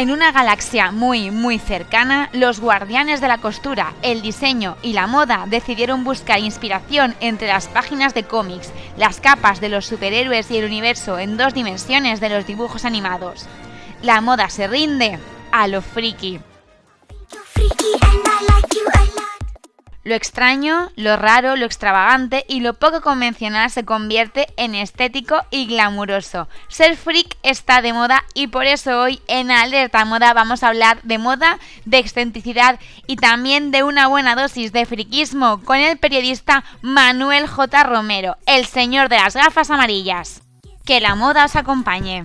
En una galaxia muy, muy cercana, los guardianes de la costura, el diseño y la moda decidieron buscar inspiración entre las páginas de cómics, las capas de los superhéroes y el universo en dos dimensiones de los dibujos animados. La moda se rinde a lo friki. Lo extraño, lo raro, lo extravagante y lo poco convencional se convierte en estético y glamuroso. Ser freak está de moda y por eso hoy en Alerta Moda vamos a hablar de moda, de excentricidad y también de una buena dosis de friquismo con el periodista Manuel J. Romero, el señor de las gafas amarillas. Que la moda os acompañe.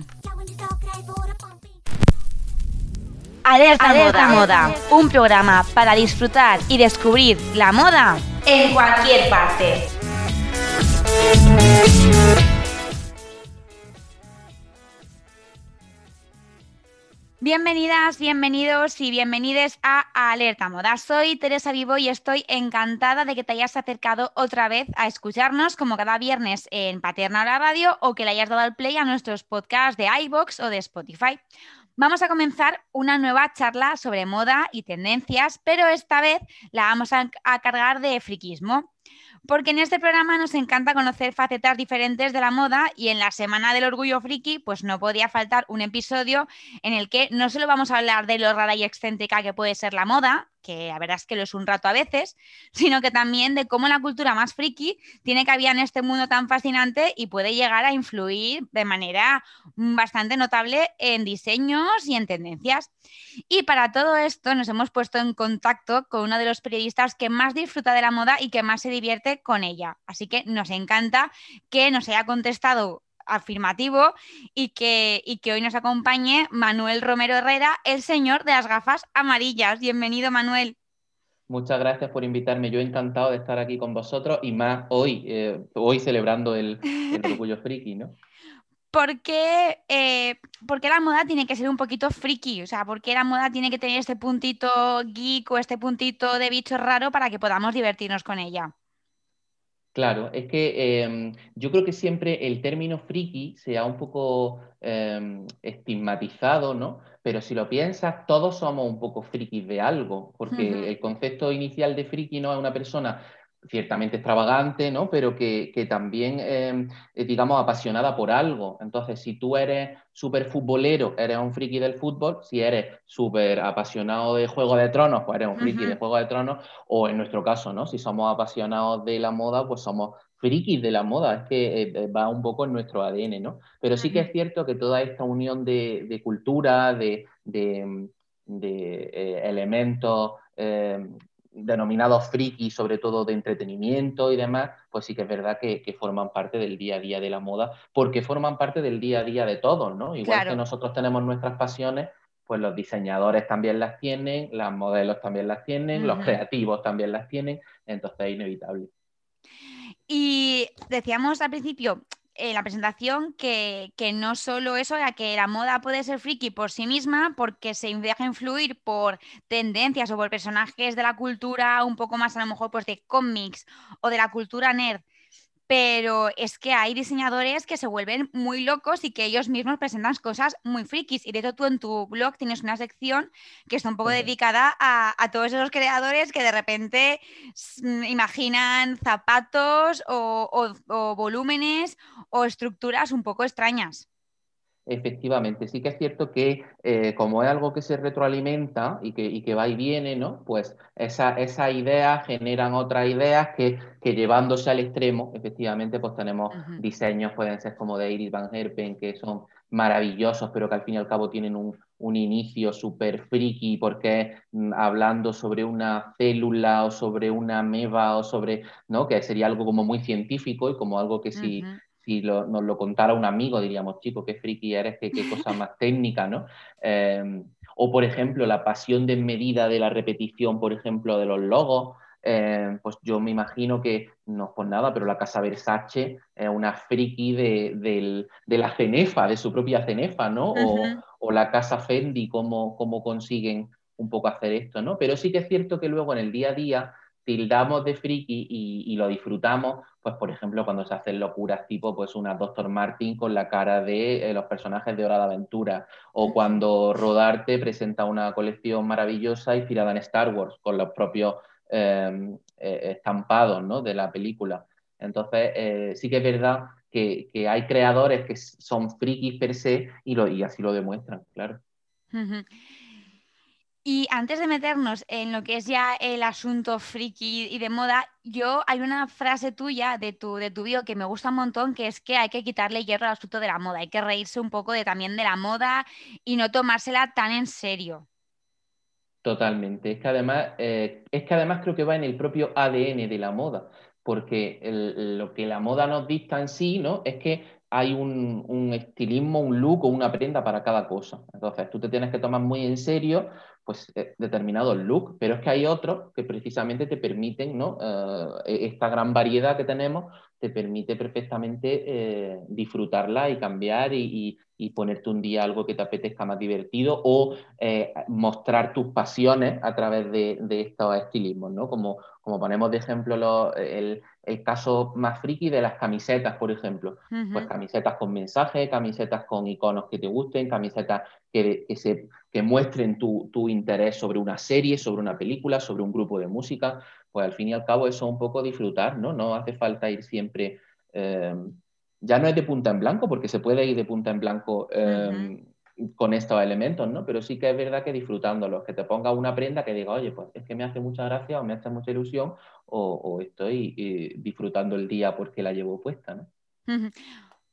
Alerta, moda. un programa para disfrutar y descubrir la moda en cualquier parte. Bienvenidas, bienvenidos y bienvenides a Alerta Moda. Soy Teresa Vivo y estoy encantada de que te hayas acercado otra vez a escucharnos como cada viernes en Paterna la Radio o que le hayas dado al play a nuestros podcasts de iBox o de Spotify. Vamos a comenzar una nueva charla sobre moda y tendencias, pero esta vez la vamos a, cargar de friquismo porque en este programa nos encanta conocer facetas diferentes de la moda y en la Semana del Orgullo Friki pues no podía faltar un episodio en el que no solo vamos a hablar de lo rara y excéntrica que puede ser la moda, que la verdad es que lo es un rato a veces, sino que también de cómo la cultura más friki tiene cabida en este mundo tan fascinante y puede llegar a influir de manera bastante notable en diseños y en tendencias. Y para todo esto nos hemos puesto en contacto con uno de los periodistas que más disfruta de la moda y que más se divierte con ella. Así que nos encanta que nos haya contestado afirmativo y que, que hoy nos acompañe Manuel Romero Herrera, el señor de las gafas amarillas. Bienvenido, Manuel. Muchas gracias por invitarme. Yo encantado de estar aquí con vosotros y más hoy, eh, hoy celebrando el, orgullo friki, ¿no? ¿Por qué, eh, la moda tiene que ser un poquito friki? O sea, ¿por qué la moda tiene que tener este puntito geek o este puntito de bicho raro para que podamos divertirnos con ella? Claro, es que em, yo creo que siempre el término friki se ha un poco em, estigmatizado, ¿no? Pero si lo piensas, todos somos un poco frikis de algo, porque el concepto inicial de friki no es una persona ciertamente extravagante, ¿no? Pero que, también, em, digamos, apasionada por algo. Entonces, si tú eres súper futbolero, eres un friki del fútbol. Si eres súper apasionado de Juego de Tronos, pues eres un friki de Juego de Tronos. O en nuestro caso, ¿no? Si somos apasionados de la moda, pues somos frikis de la moda. Es que eh, eh, va un poco en nuestro ADN, ¿no? Pero sí que es cierto que toda esta unión de, cultura, de, eh, elementos denominados friki, sobre todo de entretenimiento y demás, pues sí que es verdad que, forman parte del día a día de la moda, porque forman parte del día a día de todos, ¿no? Igual que nosotros tenemos nuestras pasiones, pues los diseñadores también las tienen, las modelos también las tienen, los creativos también las tienen, entonces es inevitable. Y decíamos al principio, en la presentación que, no solo eso, ya que la moda puede ser friki por sí misma, porque se deja influir por tendencias o por personajes de la cultura un poco más a lo mejor pues de cómics o de la cultura nerd pero es que hay diseñadores que se vuelven muy locos y que ellos mismos presentan cosas muy frikis. Y de hecho tú en tu blog tienes una sección que está un poco dedicada a, todos esos creadores que de repente mm, imaginan zapatos o volúmenes o estructuras un poco extrañas. Efectivamente, sí que es cierto que eh, como es algo que se retroalimenta y que, que va y viene, ¿no? Pues esas esa ideas generan otras ideas que, que, llevándose al extremo, efectivamente, pues tenemos diseños, pueden ser como de Iris Van Herpen, que son maravillosos, pero que al fin y al cabo tienen un, un inicio súper friki, porque mm, hablando sobre una célula o sobre una meva o sobre, ¿no? Que sería algo como muy científico y como algo que si si nos lo contara un amigo, diríamos, chico, qué friki eres, qué, qué cosa más técnica, ¿no? Em, o, por ejemplo, la pasión desmedida de la repetición, por ejemplo, de los logos. Em, pues yo me imagino que, no es por nada, pero la casa Versace es una friki de, la cenefa, de su propia cenefa, ¿no? o, la casa Fendi, cómo, cómo consiguen un poco hacer esto, ¿no? Pero sí que es cierto que luego en el día a día tildamos de friki y, lo disfrutamos, pues por ejemplo cuando se hacen locuras tipo pues una Dr. Martin con la cara de eh, los personajes de Hora de Aventura, o cuando Rodarte presenta una colección maravillosa inspirada en Star Wars con los propios em, eh, estampados ¿no? de la película. Entonces, eh, sí que es verdad que, hay creadores que son frikis per se y, lo, y así lo demuestran, claro. Y antes de meternos en lo que es ya el asunto friki y de moda, yo hay una frase tuya de tu, de tu bio que me gusta un montón, que es que hay que quitarle hierro al asunto de la moda, hay que reírse un poco de, también de la moda y no tomársela tan en serio. Totalmente. Es que además, eh, es que además creo que va en el propio ADN de la moda, porque lo que la moda nos dicta en sí, ¿no? Es que hay un, un, estilismo, un look o una prenda para cada cosa. Entonces, tú te tienes que tomar muy en serio pues, eh, determinados looks, pero es que hay otros que precisamente te permiten, ¿no? Eh, e-, esta gran variedad que tenemos te permite perfectamente eh, disfrutarla y cambiar y, ponerte un día algo que te apetezca más divertido o mostrar tus pasiones a través de, estos estilismos, ¿no? Como, como ponemos de ejemplo el, el caso más friki de las camisetas, por ejemplo. Pues camisetas con mensajes, camisetas con iconos que te gusten, camisetas que, se, que muestren tu, interés sobre una serie, sobre una película, sobre un grupo de música. Pues al fin y al cabo eso es un poco disfrutar, ¿no? No hace falta ir siempre... Eh, ya no es de punta en blanco, porque se puede ir de punta en blanco eh, con estos elementos, ¿no? Pero sí que es verdad que disfrutándolos, que te ponga una prenda que diga, oye, pues es que me hace mucha gracia o me hace mucha ilusión o, estoy eh, disfrutando el día porque la llevo puesta, ¿no?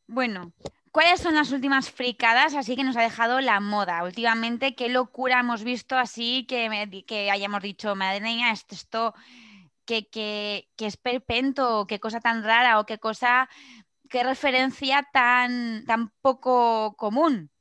Bueno, ¿cuáles son las últimas fricadas así que nos ha dejado la moda? Últimamente, ¿qué locura hemos visto así que, que hayamos dicho, madre mía, esto, esto que, que, que es perpento, qué cosa tan rara o qué cosa, qué referencia tan, tan poco común?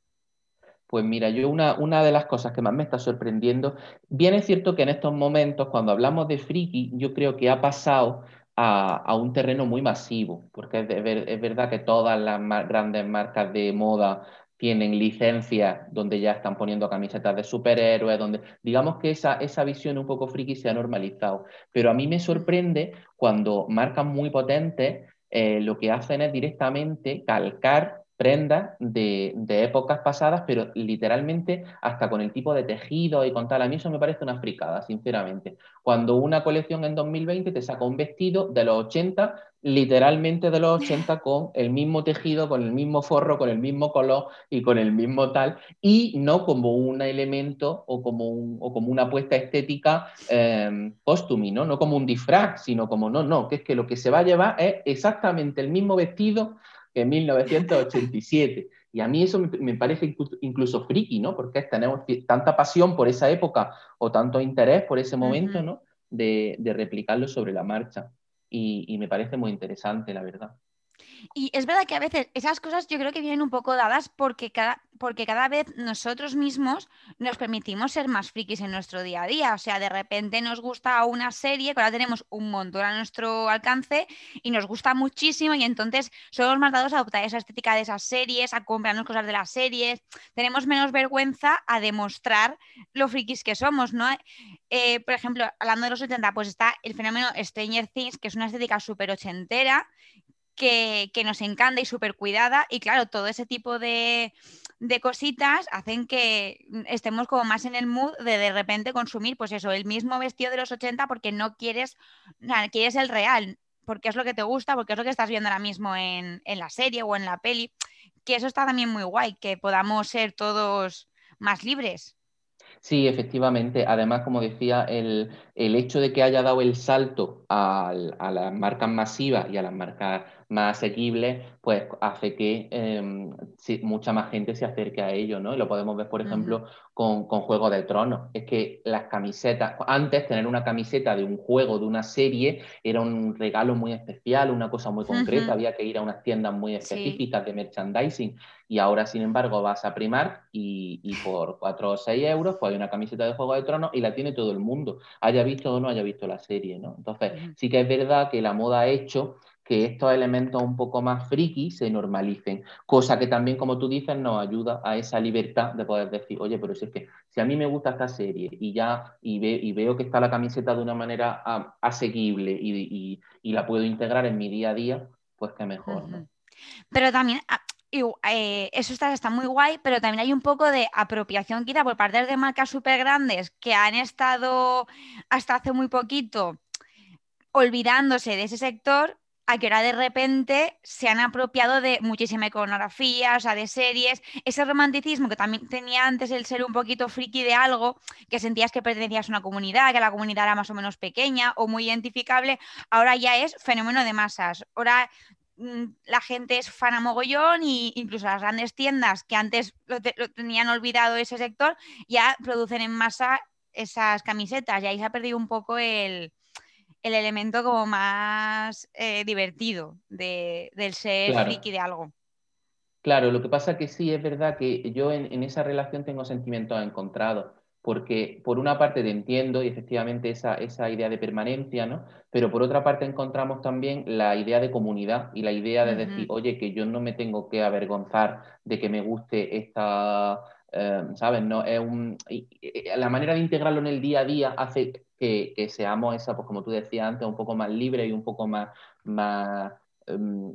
Pues mira, yo una, una, de las cosas que más me está sorprendiendo, bien es cierto que en estos momentos, cuando hablamos de friki, yo creo que ha pasado a, un terreno muy masivo, porque es, verdad que todas las grandes marcas de moda tienen licencias donde ya están poniendo camisetas de superhéroes, donde digamos que esa, esa visión un poco friki se ha normalizado. Pero a mí me sorprende cuando marcas muy potentes eh, lo que hacen es directamente calcar prendas de, épocas pasadas, pero literalmente hasta con el tipo de tejido y con tal. A mí eso me parece una fricada, sinceramente. Cuando una colección en 2020 te saca un vestido de los 80, literalmente de los 80, con el mismo tejido, con el mismo forro, con el mismo color y con el mismo tal, y no como un elemento o como, un, o como una apuesta estética eh, ¿no? no como un disfraz, sino como no, no, que es que lo que se va a llevar es exactamente el mismo vestido en 1987. Y a mí eso me, parece incluso friki, ¿no? Porque tenemos tanta pasión por esa época o tanto interés por ese momento, ¿no? De, replicarlo sobre la marcha. y me parece muy interesante, la verdad. Y es verdad que a veces esas cosas yo creo que vienen un poco dadas porque cada, porque cada vez nosotros mismos nos permitimos ser más frikis en nuestro día a día. O sea, de repente nos gusta una serie, que ahora tenemos un montón a nuestro alcance y nos gusta muchísimo y entonces somos más dados a adoptar esa estética de esas series, a comprarnos cosas de las series. Tenemos menos vergüenza a demostrar lo frikis que somos, ¿no? Eh, por ejemplo, hablando de los 80, pues está el fenómeno Stranger Things, que es una estética súper ochentera, que, nos encanta y súper cuidada. Y claro, todo ese tipo de, cositas hacen que estemos como más en el mood de de repente consumir, pues eso, el mismo vestido de los 80 porque no quieres, quieres el real, porque es lo que te gusta, porque es lo que estás viendo ahora mismo en, en la serie o en la peli. Que eso está también muy guay, que podamos ser todos más libres. Sí, efectivamente. Además, como decía, el, hecho de que haya dado el salto a, las marcas masivas y a las marcas más asequibles, pues hace que em, mucha más gente se acerque a ello, ¿no? Y lo podemos ver, por ejemplo, con, con, Juego de Tronos. Es que las camisetas, antes tener una camiseta de un juego, de una serie, era un regalo muy especial, una cosa muy concreta, había que ir a unas tiendas muy específicas de merchandising. Y ahora, sin embargo, vas a primar y, y por 4 o 6 euros, pues hay una camiseta de Juego de Tronos y la tiene todo el mundo, haya visto o no haya visto la serie, ¿no? Entonces, sí que es verdad que la moda ha hecho que estos elementos un poco más friki se normalicen, cosa que también, como tú dices, nos ayuda a esa libertad de poder decir, oye, pero si es que si a mí me gusta esta serie y ya y, y veo que está la camiseta de una manera ah, asequible y, la puedo integrar en mi día a día, pues que mejor. Pero también, ah, eh, eso está, está, muy guay, pero también hay un poco de apropiación quizá por parte de marcas súper grandes que han estado hasta hace muy poquito olvidándose de ese sector a que ahora de repente se han apropiado de muchísima iconografía, o sea, de series, ese romanticismo que también tenía antes el ser un poquito friki de algo, que sentías que pertenecías a una comunidad, que la comunidad era más o menos pequeña o muy identificable, ahora ya es fenómeno de masas. Ahora Mm, la gente es fan a mogollón e incluso las grandes tiendas que antes lo, tenían olvidado ese sector ya producen en masa esas camisetas y ahí se ha perdido un poco el, elemento como más eh, divertido del ser friki de algo. Claro, lo que pasa que sí es verdad que yo en, en esa relación tengo sentimientos encontrados porque por una parte te entiendo y efectivamente esa, esa idea de permanencia, ¿no? Pero por otra parte encontramos también la idea de comunidad y la idea de decir, oye, que yo no me tengo que avergonzar de que me guste esta, eh, ¿sabes? No, es un, la manera de integrarlo en el día a día hace que, seamos esa, pues como tú decías antes, un poco más libre y un poco más, más em,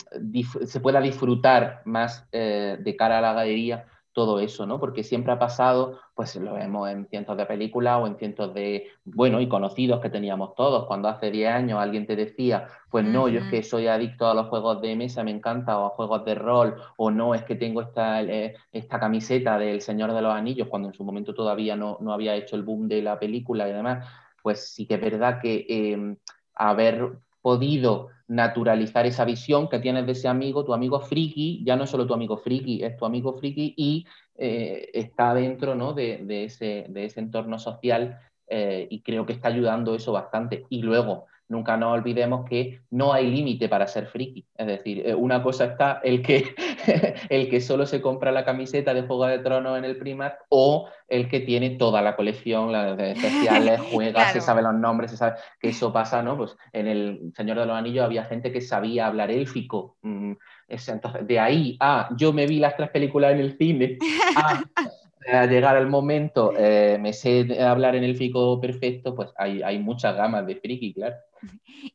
se pueda disfrutar más eh, de cara a la galería todo eso, ¿no? Porque siempre ha pasado, pues lo vemos en cientos de películas o en cientos de, bueno, y conocidos que teníamos todos. Cuando hace 10 años alguien te decía, pues no, yo es que soy adicto a los juegos de mesa, me encanta, o a juegos de rol, o no, es que tengo esta, eh, esta camiseta del Señor de los Anillos, cuando en su momento todavía no, no había hecho el boom de la película y demás, pues sí que es verdad que em, haber podido naturalizar esa visión que tienes de ese amigo, tu amigo friki, ya no es solo tu amigo friki, es tu amigo friki y eh, está dentro ¿no? de, ese, de, ese, entorno social eh, y creo que está ayudando eso bastante. Y luego, nunca nos olvidemos que no hay límite para ser friki. Es decir, eh, una cosa está el que, el que solo se compra la camiseta de Juego de Tronos en el Primark o el que tiene toda la colección, las especiales, juega, se sabe los nombres, se sabe que eso pasa, ¿no? Pues en el Señor de los Anillos había gente que sabía hablar élfico. Mm, entonces, de ahí a yo me vi las tres películas en el cine, a a llegar al momento, eh, me sé hablar en el fico perfecto, pues hay, hay muchas gamas de friki, claro.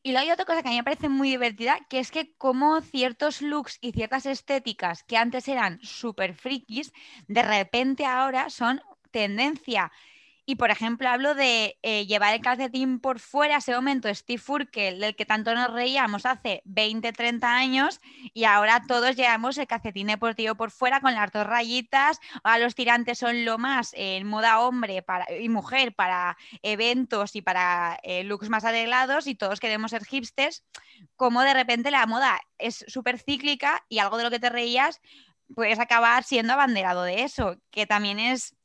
Y luego hay otra cosa que a mí me parece muy divertida, que es que como ciertos looks y ciertas estéticas que antes eran súper frikis, de repente ahora son tendencia. Y por ejemplo, hablo de eh, llevar el calcetín por fuera, ese momento Steve Urkel, del que tanto nos reíamos hace 20, 30 años, y ahora todos llevamos el calcetín deportivo por fuera con las dos rayitas. Ahora los tirantes son lo más en moda hombre para, y mujer para eventos y para eh, looks más arreglados, y todos queremos ser hipsters. Como de repente la moda es súper cíclica y algo de lo que te reías puedes acabar siendo abanderado de eso, que también es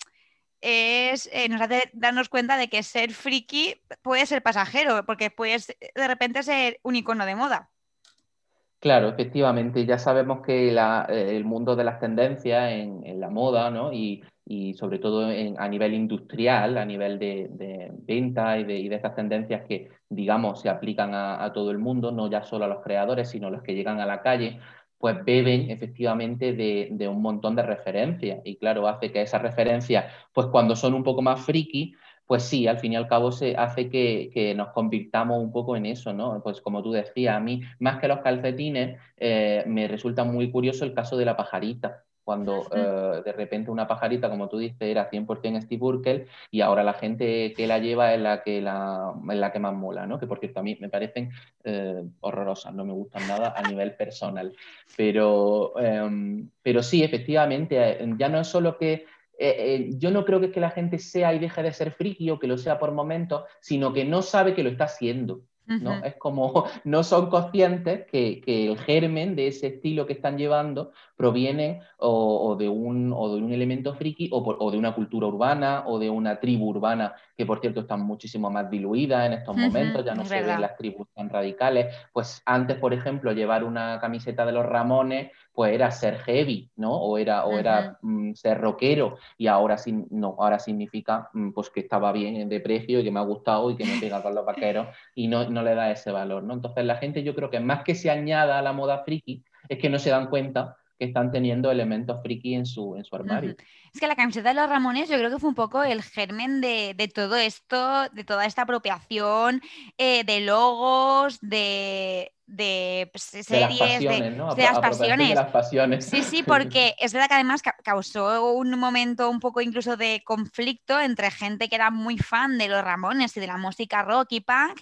es, eh, nos hace darnos cuenta de que ser friki puede ser pasajero, porque puedes de repente ser un icono de moda. Claro, efectivamente, ya sabemos que eh, el mundo de las tendencias en, la moda, ¿no? Y, sobre todo a nivel industrial, a nivel de, venta y de, y estas tendencias que, digamos, se aplican a, a, todo el mundo, no ya solo a los creadores, sino a los que llegan a la calle, pues beben efectivamente de, un montón de referencias. Y claro, hace que esas referencias, pues cuando son un poco más friki, pues sí, al fin y al cabo se hace que, nos convirtamos un poco en eso, ¿no? Pues como tú decías, a mí, más que los calcetines, eh, me resulta muy curioso el caso de la pajarita cuando eh, de repente una pajarita, como tú dices, era 100% Steve Urkel y ahora la gente que la lleva es la que, la, la que más mola, ¿no? Que por cierto a mí me parecen eh, horrorosas, no me gustan nada a nivel personal. Pero, em, pero sí, efectivamente, eh, ya no es solo que yo no creo que, es que la gente sea y deje de ser friki o que lo sea por momentos, sino que no sabe que lo está haciendo. ¿No? Es como no son conscientes que, el germen de ese estilo que están llevando proviene o, de, un, o de un elemento friki o, de una cultura urbana o de una tribu urbana que por cierto están muchísimo más diluidas en estos momentos, ya no se ven las tribus tan radicales. Pues antes, por ejemplo, llevar una camiseta de los Ramones, pues era ser heavy, ¿no? O era, o era mm, ser rockero, y ahora, no, ahora significa mm, pues que estaba bien de precio y que me ha gustado y que me pega con los vaqueros y no, no le da ese valor, ¿no? Entonces la gente yo creo que más que se añada a la moda friki, es que no se dan cuenta que están teniendo elementos friki en su, en su armario. Es que la camiseta de los Ramones yo creo que fue un poco el germen de, todo esto, de toda esta apropiación eh, de logos, de, de pues, series, de las pasiones, ¿no? de, las pasiones. de las pasiones. Sí, sí, porque es verdad que además causó un momento un poco incluso de conflicto entre gente que era muy fan de los Ramones y de la música rock y punk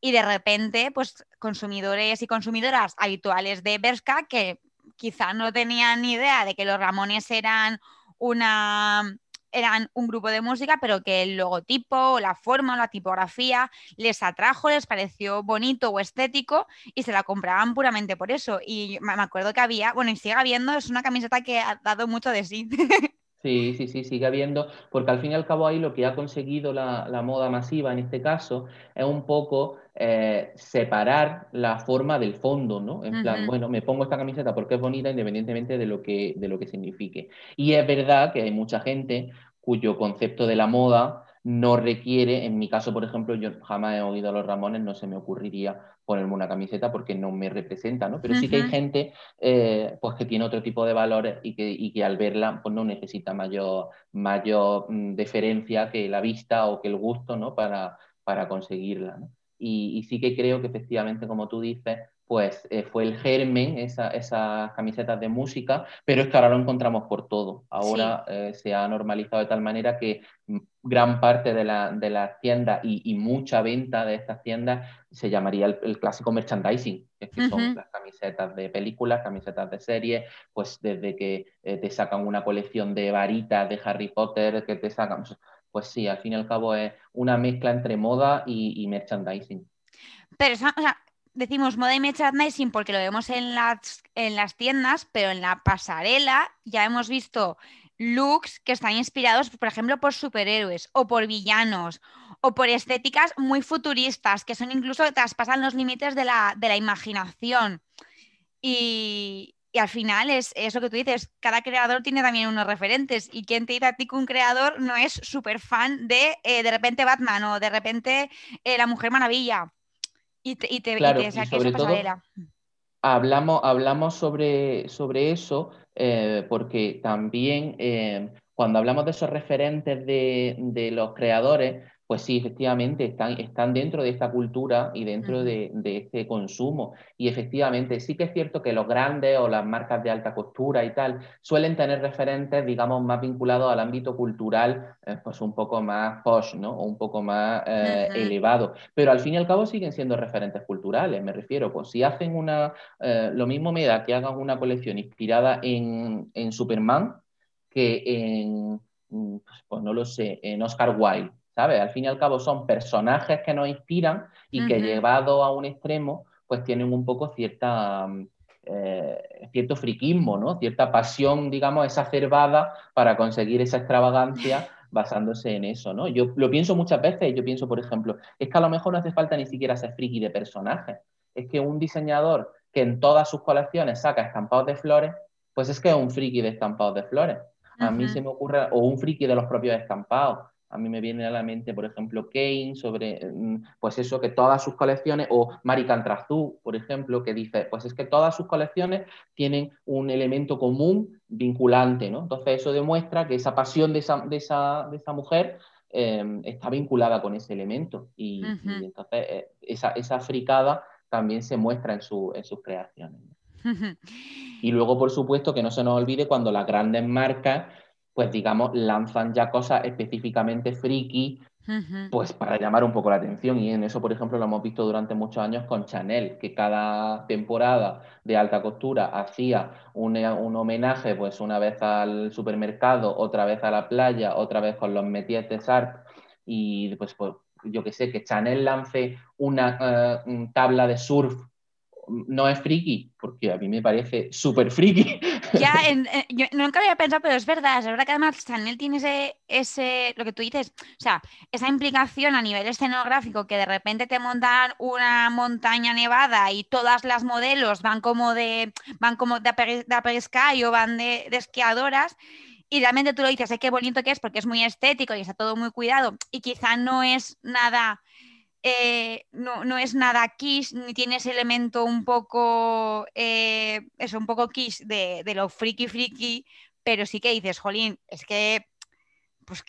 y de repente, pues consumidores y consumidoras habituales de Berska que quizá no tenían ni idea de que los Ramones eran una eran un grupo de música, pero que el logotipo, la forma, la tipografía les atrajo, les pareció bonito o estético y se la compraban puramente por eso. Y me acuerdo que había, bueno, y sigue habiendo, es una camiseta que ha dado mucho de sí. Sí, sí, sí, sigue habiendo, porque al fin y al cabo ahí lo que ha conseguido la, moda masiva en este caso es un poco eh, separar la forma del fondo, ¿no? En plan, bueno, me pongo esta camiseta porque es bonita independientemente de lo que, de lo que signifique. Y es verdad que hay mucha gente cuyo concepto de la moda no requiere, en mi caso, por ejemplo, yo jamás he oído a los Ramones, no se me ocurriría ponerme una camiseta porque no me representa, ¿no? Pero sí que hay gente eh, pues que tiene otro tipo de valores y que, que al verla pues no necesita mayor, mayor mm, deferencia que la vista o que el gusto, ¿no? Para, para conseguirla, y, sí que creo que efectivamente, como tú dices, pues eh, fue el germen, esas camisetas de música, pero es que ahora lo encontramos por todo. Ahora eh, se ha normalizado de tal manera que mm, gran parte de, la, de las tiendas y, mucha venta de estas tiendas se llamaría el, clásico merchandising, que son las camisetas de películas, camisetas de series, pues desde que eh, te sacan una colección de varitas de Harry Potter, que te sacan, pues sí, al fin y al cabo es una mezcla entre moda y, merchandising. Pero, o sea, decimos moda y merchandising porque lo vemos en las, en las tiendas, pero en la pasarela ya hemos visto looks que están inspirados, por ejemplo, por superhéroes o por villanos o por estéticas muy futuristas, que son incluso que traspasan los límites de la, imaginación. Y, al final es eso que tú dices, cada creador tiene también unos referentes. ¿Y quién te dice a ti que un creador no es súper fan de eh, de repente Batman o de repente eh, la Mujer Maravilla? y te, y te, sobre todo, hablamos, hablamos sobre, sobre eso eh, porque también eh, cuando hablamos de esos referentes de, de los creadores, pues sí, efectivamente, están, están dentro de esta cultura y dentro de, este consumo. Y efectivamente, sí que es cierto que los grandes o las marcas de alta costura y tal suelen tener referentes, digamos, más vinculados al ámbito cultural, eh, pues un poco más posh, ¿no? O un poco más eh, elevado. Pero al fin y al cabo siguen siendo referentes culturales, me refiero. Pues si hacen una, eh, lo mismo me da que hagan una colección inspirada en, en Superman que en, mm, pues, pues no lo sé, en Oscar Wilde al fin y al cabo son personajes que nos inspiran y que llevado a un extremo, pues tienen un poco cierta, mm, eh, cierto friquismo, ¿no? Cierta pasión, digamos, exacerbada para conseguir esa extravagancia basándose en eso, ¿no? Yo lo pienso muchas veces, yo pienso, por ejemplo, es que a lo mejor no hace falta ni siquiera ser friki de personajes, es que un diseñador que en todas sus colecciones saca estampados de flores, pues es que es un friki de estampados de flores. A mí se me ocurre, o un friki de los propios estampados. A mí me viene a la mente, por ejemplo, Kane, sobre, mm, pues eso, que todas sus colecciones, o Mari Cantrazú, por ejemplo, que dice, pues es que todas sus colecciones tienen un elemento común vinculante, ¿no? Entonces eso demuestra que esa pasión de esa, de esa, de esa mujer em, está vinculada con ese elemento. Y, entonces eh, esa, esa fricada también se muestra en, su, en sus creaciones. y luego, por supuesto, que no se nos olvide cuando las grandes marcas pues digamos, lanzan ya cosas específicamente friki, pues para llamar un poco la atención. Y en eso, por ejemplo, lo hemos visto durante muchos años con Chanel, que cada temporada de alta costura hacía un, homenaje, pues una vez al supermercado, otra vez a la playa, otra vez con los métiers de Sarp, y pues, pues yo que sé, que Chanel lance una eh, tabla de surf no es friki, porque a mí me parece súper friki. Ya, yo nunca había pensado, pero es verdad, es verdad que además Chanel tiene ese, ese, lo que tú dices, o sea, esa implicación a nivel escenográfico que de repente te montan una montaña nevada y todas las modelos van como de, van como de, de, o van de, de esquiadoras y realmente tú lo dices, qué bonito que es porque es muy estético y está todo muy cuidado y quizá no es nada eh, no, es nada quiche, ni tiene ese elemento un poco, eh, eso, un poco quiche de, lo friki friki, pero sí que dices, jolín, es que, pues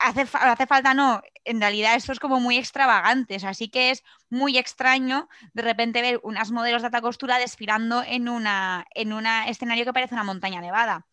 hace, hace falta, no, en realidad esto es como muy extravagante, así que es muy extraño de repente ver unas modelos de alta costura desfilando en un en una escenario que parece una montaña nevada.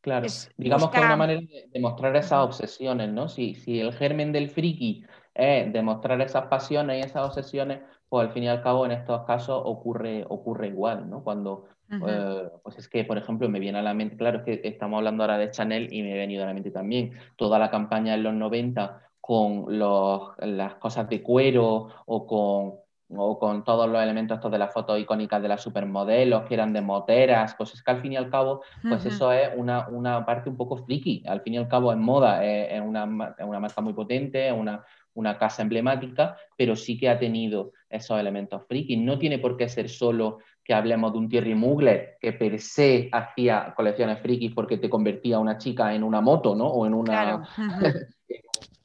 Claro, digamos que es una manera de, mostrar esas obsesiones, ¿no? Si, si el germen del friki es demostrar esas pasiones y esas obsesiones, pues al fin y al cabo en estos casos ocurre, ocurre igual, ¿no? Cuando, eh, pues es que, por ejemplo, me viene a la mente, claro, es que estamos hablando ahora de Chanel y me ha venido a la mente también toda la campaña en los 90 con los, las cosas de cuero o con o con todos los elementos estos de las fotos icónicas de las supermodelos, que eran de moteras, pues es que al fin y al cabo, pues eso es una, una, parte un poco friki, al fin y al cabo es moda, es, una, una, marca muy potente, es una, una casa emblemática, pero sí que ha tenido esos elementos friki. No tiene por qué ser solo que hablemos de un Thierry Mugler que per se hacía colecciones frikis porque te convertía a una chica en una moto, ¿no? O en una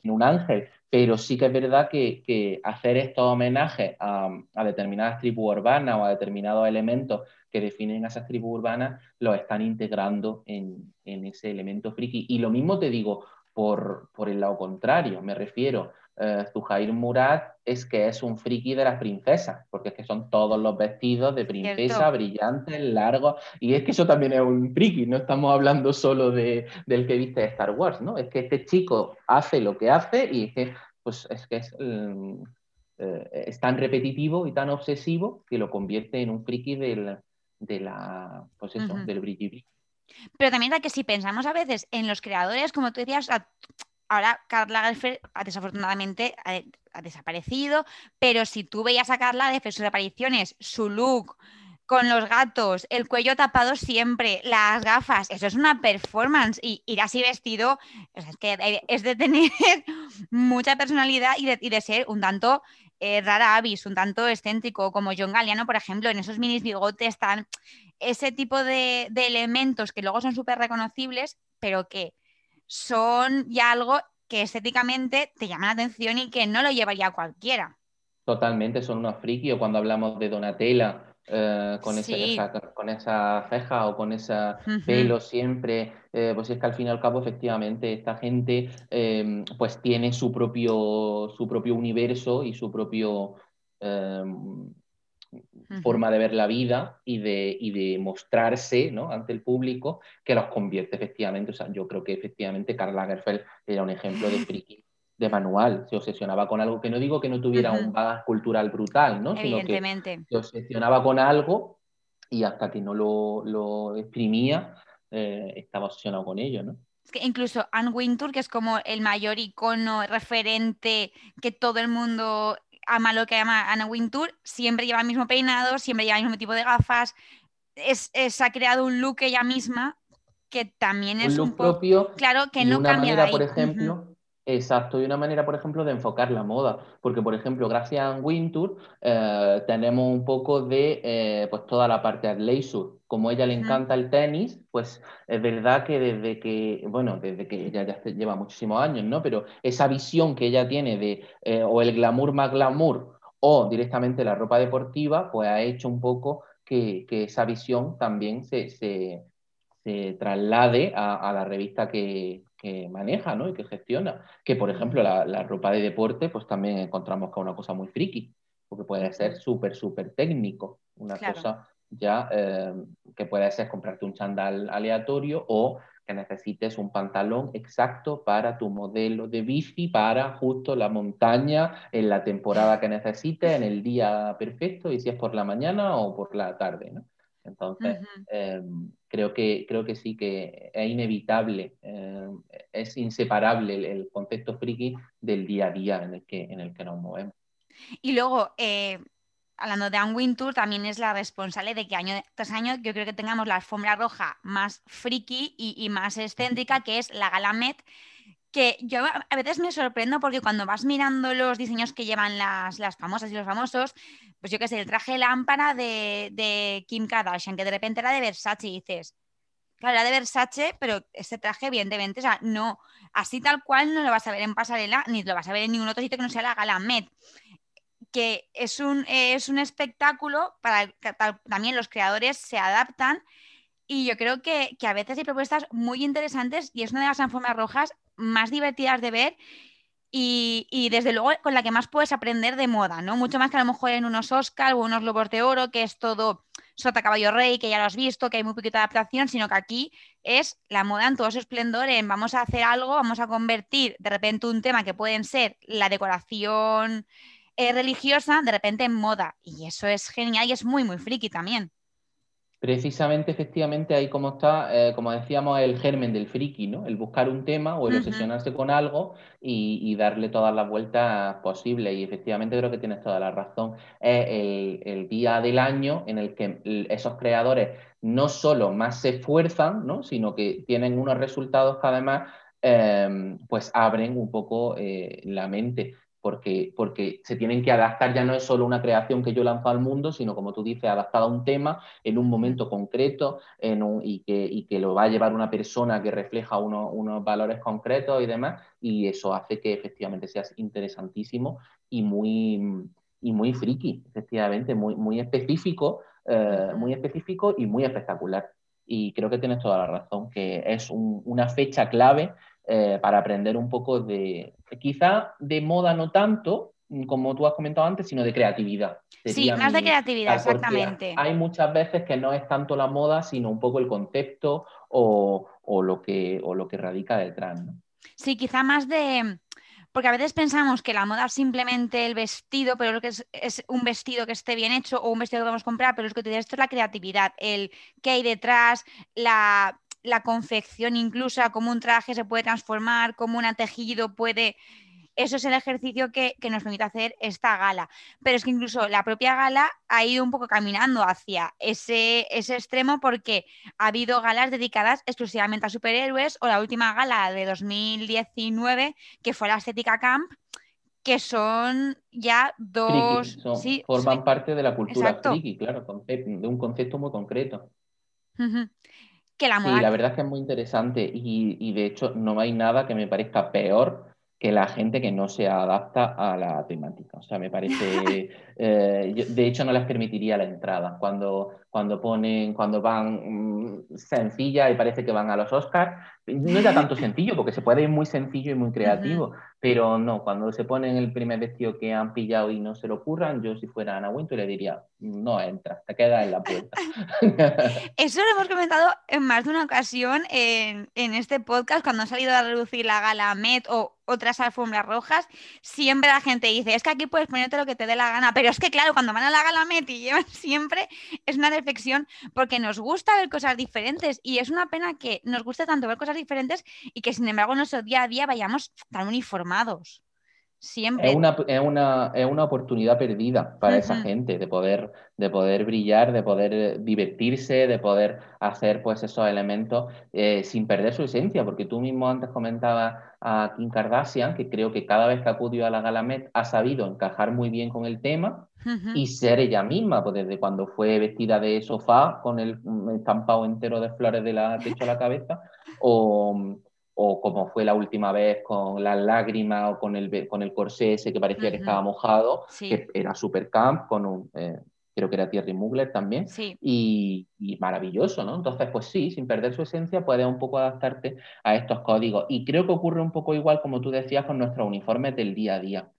en un ángel. Pero sí que es verdad que, hacer estos homenajes a, determinadas tribus urbanas o a determinados elementos que definen a esas tribus urbanas, los están integrando en, en ese elemento friki. Y lo mismo te digo por, por el lado contrario, me refiero eh, Zuhair Murad es que es un friki de las princesas, porque es que son todos los vestidos de princesa, brillantes, largos, y es que eso también es un friki, no estamos hablando solo de, del que viste Star Wars, ¿no? Es que este chico hace lo que hace y es que, pues, es, que es, mm, eh, es tan repetitivo y tan obsesivo que lo convierte en un friki del, de la, pues eso, del brilli Pero también que si pensamos a veces en los creadores, como tú decías, Ahora Karl Lagerfeld desafortunadamente ha, desaparecido, pero si tú veías a Karl Lagerfeld, sus apariciones, su look con los gatos, el cuello tapado siempre, las gafas, eso es una performance. Y ir así vestido es, que es de tener mucha personalidad y de, ser un tanto eh, rara avis, un tanto excéntrico, como John Galliano, por ejemplo, en esos minis bigotes están ese tipo de, de elementos que luego son súper reconocibles, pero que son ya algo que estéticamente te llama la atención y que no lo llevaría cualquiera. Totalmente, son unos frikis. Cuando hablamos de Donatella, eh, con, esa, con esa ceja o con ese pelo siempre, eh, pues es que al fin y al cabo, efectivamente, esta gente em, pues tiene su propio, su propio universo y su propio forma de ver la vida y de, y de mostrarse ¿no? ante el público que los convierte efectivamente. O sea, yo creo que efectivamente Karl Lagerfeld era un ejemplo de friki de manual, se obsesionaba con algo que no digo que no tuviera un bagaje cultural brutal, ¿no? Sino que se obsesionaba con algo y hasta que no lo, lo exprimía, eh, estaba obsesionado con ello, ¿no? Es que incluso Anne Wintour, que es como el mayor icono referente que todo el mundo ama lo que ama Anna Wintour, siempre lleva el mismo peinado, siempre lleva el mismo tipo de gafas. Es, ha creado un look ella misma que también es un, propio. Claro, que no cambia manera, por ejemplo. Exacto, y una manera, por ejemplo, de enfocar la moda, porque, por ejemplo, gracias a Wintour eh, tenemos un poco de eh, pues toda la parte de leisure. Como a ella le encanta el tenis, pues es verdad que desde que, bueno, desde que ella ya lleva muchísimos años, ¿no? Pero esa visión que ella tiene de eh, o el glamour más glamour o directamente la ropa deportiva, pues ha hecho un poco que, esa visión también se, se, traslade a la revista que, que maneja ¿no? y que gestiona. Que, por ejemplo, la, ropa de deporte, pues también encontramos que es una cosa muy friki, porque puede ser súper, súper técnico. Una cosa ya eh, que puede ser comprarte un chandal aleatorio o que necesites un pantalón exacto para tu modelo de bici, para justo la montaña, en la temporada que necesites, en el día perfecto, y si es por la mañana o por la tarde. ¿no? Entonces, em, creo, que, creo que sí que es inevitable, em, es inseparable el, concepto friki del día a día en el que, en el que nos movemos. Y luego, eh, hablando de Anne Wintour, también es la responsable de que año tras año yo creo que tengamos la alfombra roja más friki y, más excéntrica, que es la Gala Met, que yo a veces me sorprendo porque cuando vas mirando los diseños que llevan las, las famosas y los famosos, pues yo qué sé, el traje lámpara de, de, Kim Kardashian, que de repente era de Versace y dices, claro, era de Versace, pero ese traje evidentemente, o sea, no, así tal cual no lo vas a ver en pasarela, ni lo vas a ver en ningún otro sitio que no sea la Gala Met que es un, es un espectáculo para que también los creadores se adaptan y yo creo que, a veces hay propuestas muy interesantes y es una de las alfombras rojas más divertidas de ver y, desde luego con la que más puedes aprender de moda, ¿no? Mucho más que a lo mejor en unos Oscar o unos Lobos de Oro, que es todo sota caballo rey, que ya lo has visto, que hay muy poquita adaptación, sino que aquí es la moda en todo su esplendor, en vamos a hacer algo, vamos a convertir de repente un tema que pueden ser la decoración religiosa de repente en moda. Y eso es genial y es muy, muy friki también. Precisamente, efectivamente, ahí como está, eh, como decíamos, el germen del friki, ¿no? El buscar un tema o el obsesionarse con algo y, darle todas las vueltas posibles. Y efectivamente creo que tienes toda la razón. Es el, día del año en el que esos creadores no solo más se esfuerzan, ¿no? Sino que tienen unos resultados que además eh, pues abren un poco eh, la mente porque, porque se tienen que adaptar, ya no es solo una creación que yo lanzo al mundo, sino como tú dices, adaptada a un tema en un momento concreto y, que, que, lo va a llevar una persona que refleja unos valores concretos y demás, y eso hace que efectivamente seas interesantísimo y muy, y muy friki, efectivamente, muy, muy específico, eh, muy específico y muy espectacular. Y creo que tienes toda la razón, que es una fecha clave eh, para aprender un poco de, quizá de moda no tanto, como tú has comentado antes, sino de creatividad. sí, más de creatividad, exactamente. Hay muchas veces que no es tanto la moda, sino un poco el concepto o, lo, que, o lo que radica detrás. Sí, quizá más de... Porque a veces pensamos que la moda es simplemente el vestido, pero lo que es, es, un vestido que esté bien hecho o un vestido que podemos comprar, pero es que esto es la creatividad, el qué hay detrás, la, la confección incluso, como un traje se puede transformar, como un tejido puede... Eso es el ejercicio que, nos permite hacer esta gala. Pero es que incluso la propia gala ha ido un poco caminando hacia ese, ese extremo porque ha habido galas dedicadas exclusivamente a superhéroes o la última gala de 2019 que fue la Estética Camp, que son ya dos... forman parte de la cultura friki, claro, de un concepto muy concreto la Sí, la verdad es que es muy interesante y, y de hecho no hay nada que me parezca peor que la gente que no se adapta a la temática. O sea, me parece, eh, de hecho no les permitiría la entrada. Cuando, cuando ponen, cuando van mm, sencilla y parece que van a los Oscars, no era tanto sencillo, porque se puede ir muy sencillo y muy creativo, pero no, cuando se ponen el primer vestido que han pillado y no se lo ocurran, yo si fuera Ana Wintour le diría, no entra, te queda en la puerta. Eso lo hemos comentado en más de una ocasión en, en este podcast, cuando ha salido a reducir la gala Met o otras alfombras rojas, siempre la gente dice, es que aquí puedes ponerte lo que te dé la gana, pero es que claro, cuando van a la gala Met y llevan siempre, es una reflexión porque nos gusta ver cosas diferentes y es una pena que nos guste tanto ver cosas diferentes y que sin embargo en nuestro día a día vayamos tan uniformados. Siempre. Es una, es una, es una oportunidad perdida para esa gente de poder, de poder brillar, de poder eh, divertirse, de poder hacer pues esos elementos eh, sin perder su esencia, porque tú mismo antes comentabas a Kim Kardashian, que creo que cada vez que acudió a la Gala Met ha sabido encajar muy bien con el tema y ser ella misma, pues desde cuando fue vestida de sofá con el estampado entero de flores de la techo a la cabeza, o o como fue la última vez con las lágrimas o con el, con el corsé ese que parecía que estaba mojado, que era super camp, con un, eh, creo que era Thierry Mugler también, y, maravilloso, ¿no? Entonces, pues sí, sin perder su esencia, puedes un poco adaptarte a estos códigos. Y creo que ocurre un poco igual, como tú decías, con nuestros uniformes del día a día.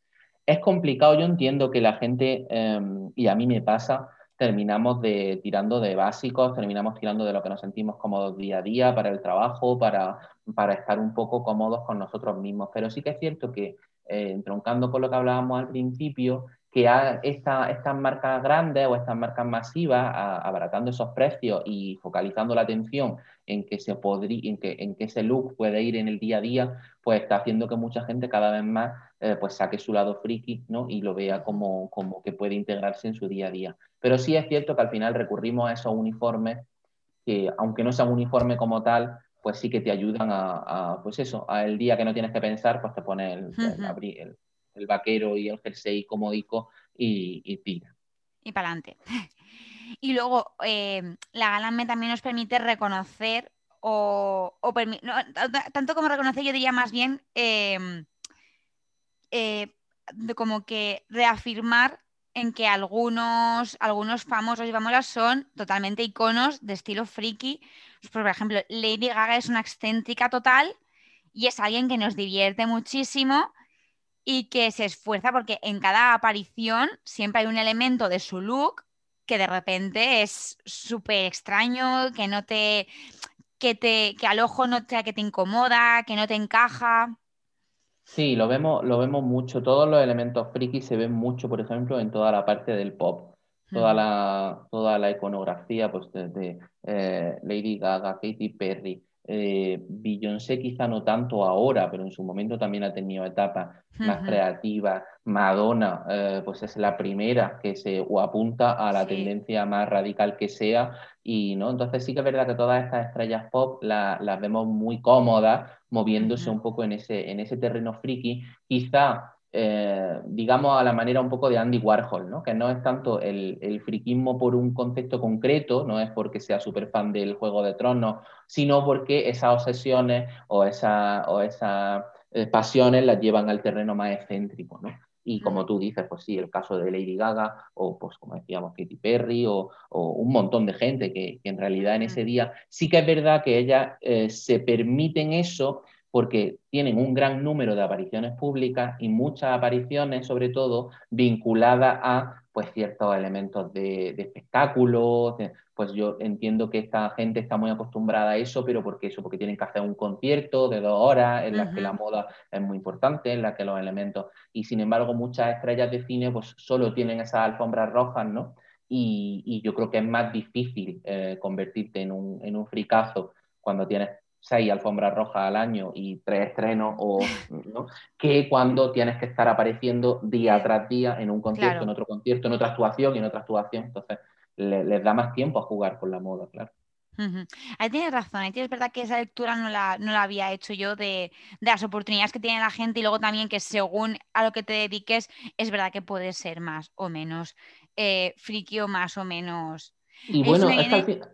Es complicado, yo entiendo que la gente, em, y a mí me pasa, terminamos de, tirando de básicos, terminamos tirando de lo que nos sentimos cómodos día a día para el trabajo, para, para estar un poco cómodos con nosotros mismos. Pero sí que es cierto que, eh, entroncando con lo que hablábamos al principio, que estas marcas grandes o estas marcas masivas, abaratando esos precios y focalizando la atención en que, se en, que, en que ese look puede ir en el día a día, pues está haciendo que mucha gente cada vez más eh, pues saque su lado friki ¿no? y lo vea como, como que puede integrarse en su día a día. Pero sí es cierto que al final recurrimos a esos uniformes que, aunque no sean uniforme como tal, pues sí que te ayudan a, pues eso, al día que no tienes que pensar, pues te pones el, el, vaquero y el jersey comódico y, y tira. Y para adelante. Y luego, eh, la Galame también nos permite reconocer o, tanto como reconocer, yo diría más bien em, eh, como que reafirmar en que algunos, algunos famosos y famosas son totalmente iconos de estilo friki. Pues, por ejemplo, Lady Gaga es una excéntrica total y es alguien que nos divierte muchísimo y que se esfuerza porque en cada aparición siempre hay un elemento de su look que de repente es súper extraño, que no te, que te, que al ojo no te, que te incomoda, que no te encaja. Sí, lo vemos, lo vemos mucho. Todos los elementos friki se ven mucho, por ejemplo, en toda la parte del pop. Toda mm. la, toda la iconografía, pues desde eh, Lady Gaga, Katy Perry, eh, Beyoncé quizá no tanto ahora, pero en su momento también ha tenido etapas más creativas. Madonna, eh, pues es la primera que se o apunta a la tendencia más radical que sea. Y no, entonces sí que es verdad que todas estas estrellas pop las vemos muy cómodas, moviéndose un poco en ese, en ese terreno friki. Quizá eh, digamos, a la manera un poco de Andy Warhol, ¿no? que no es tanto el, el friquismo por un concepto concreto, no es porque sea súper fan del Juego de Tronos, sino porque esas obsesiones o, esa, o esas eh, pasiones las llevan al terreno más excéntrico. ¿no? Y como tú dices, pues sí, el caso de Lady Gaga, o pues como decíamos, Katy Perry, o, o un montón de gente que, que, en realidad en ese día sí que es verdad que ellas eh, se permiten eso porque tienen un gran número de apariciones públicas y muchas apariciones, sobre todo, vinculadas a pues, ciertos elementos de, espectáculos. pues yo entiendo que esta gente está muy acostumbrada a eso, pero porque eso, porque tienen que hacer un concierto de dos horas en las que la moda es muy importante, en las que los elementos. Y sin embargo, muchas estrellas de cine pues solo tienen esas alfombras rojas, ¿no? Y, yo creo que es más difícil eh, convertirte en un, en un fricazo cuando tienes seis alfombras rojas al año y tres estrenos, o, que cuando tienes que estar apareciendo día tras día en un concierto, en otro concierto, en otra actuación y en otra actuación. Entonces, les da más tiempo a jugar con la moda, claro. Ahí tienes razón, ahí tienes verdad que esa lectura no la, no la había hecho yo de, de, las oportunidades que tiene la gente y luego también que según a lo que te dediques, es verdad que puede ser más o menos eh, friki o más o menos y bueno,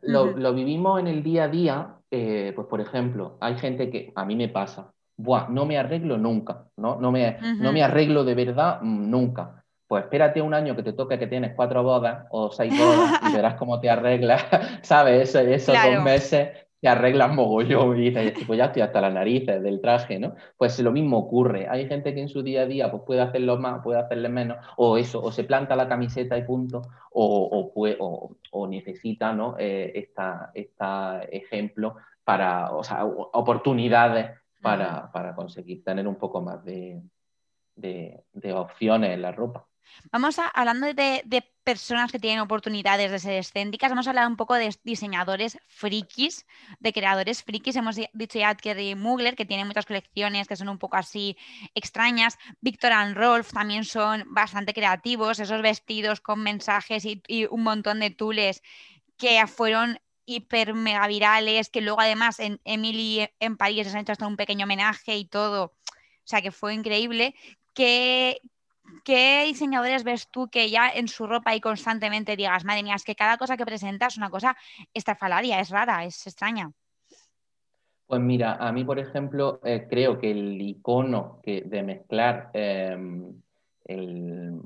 lo, vivimos en el día a día, eh, pues por ejemplo, hay gente que a mí me pasa, Buah, no me arreglo nunca, ¿no? No me, no me arreglo de verdad mm, nunca. Pues espérate un año que te toque que tienes cuatro bodas o seis bodas y verás cómo te arreglas, ¿sabes? Esos dos meses te arreglas mogollón y dices, pues ya estoy hasta las narices del traje, ¿no? Pues lo mismo ocurre. Hay gente que en su día a día pues puede hacerlo más, puede hacerle menos, o eso, o se planta la camiseta y punto, o, o, o, necesita, ¿no? Eh, esta, esta, ejemplo para, o sea, oportunidades para, para conseguir tener un poco más de, de, de opciones en la ropa. Vamos a, hablando de, personas que tienen oportunidades de ser escéntricas, vamos a hablar un poco de diseñadores frikis, de creadores frikis. Hemos dicho ya Kerry Mugler, que tiene muchas colecciones que son un poco así extrañas. Victor and Rolf también son bastante creativos, esos vestidos con mensajes y, un montón de tules que fueron hiper mega virales, que luego además en Emily en París les han hecho hasta un pequeño homenaje y todo. O sea que fue increíble. ¿Qué, ¿qué diseñadores ves tú que ya en su ropa y constantemente digas, madre mía, es que cada cosa que presentas es una cosa estrafalaria, es rara, es extraña? Pues mira, a mí, por ejemplo, eh, creo que el icono que, de mezclar em, el,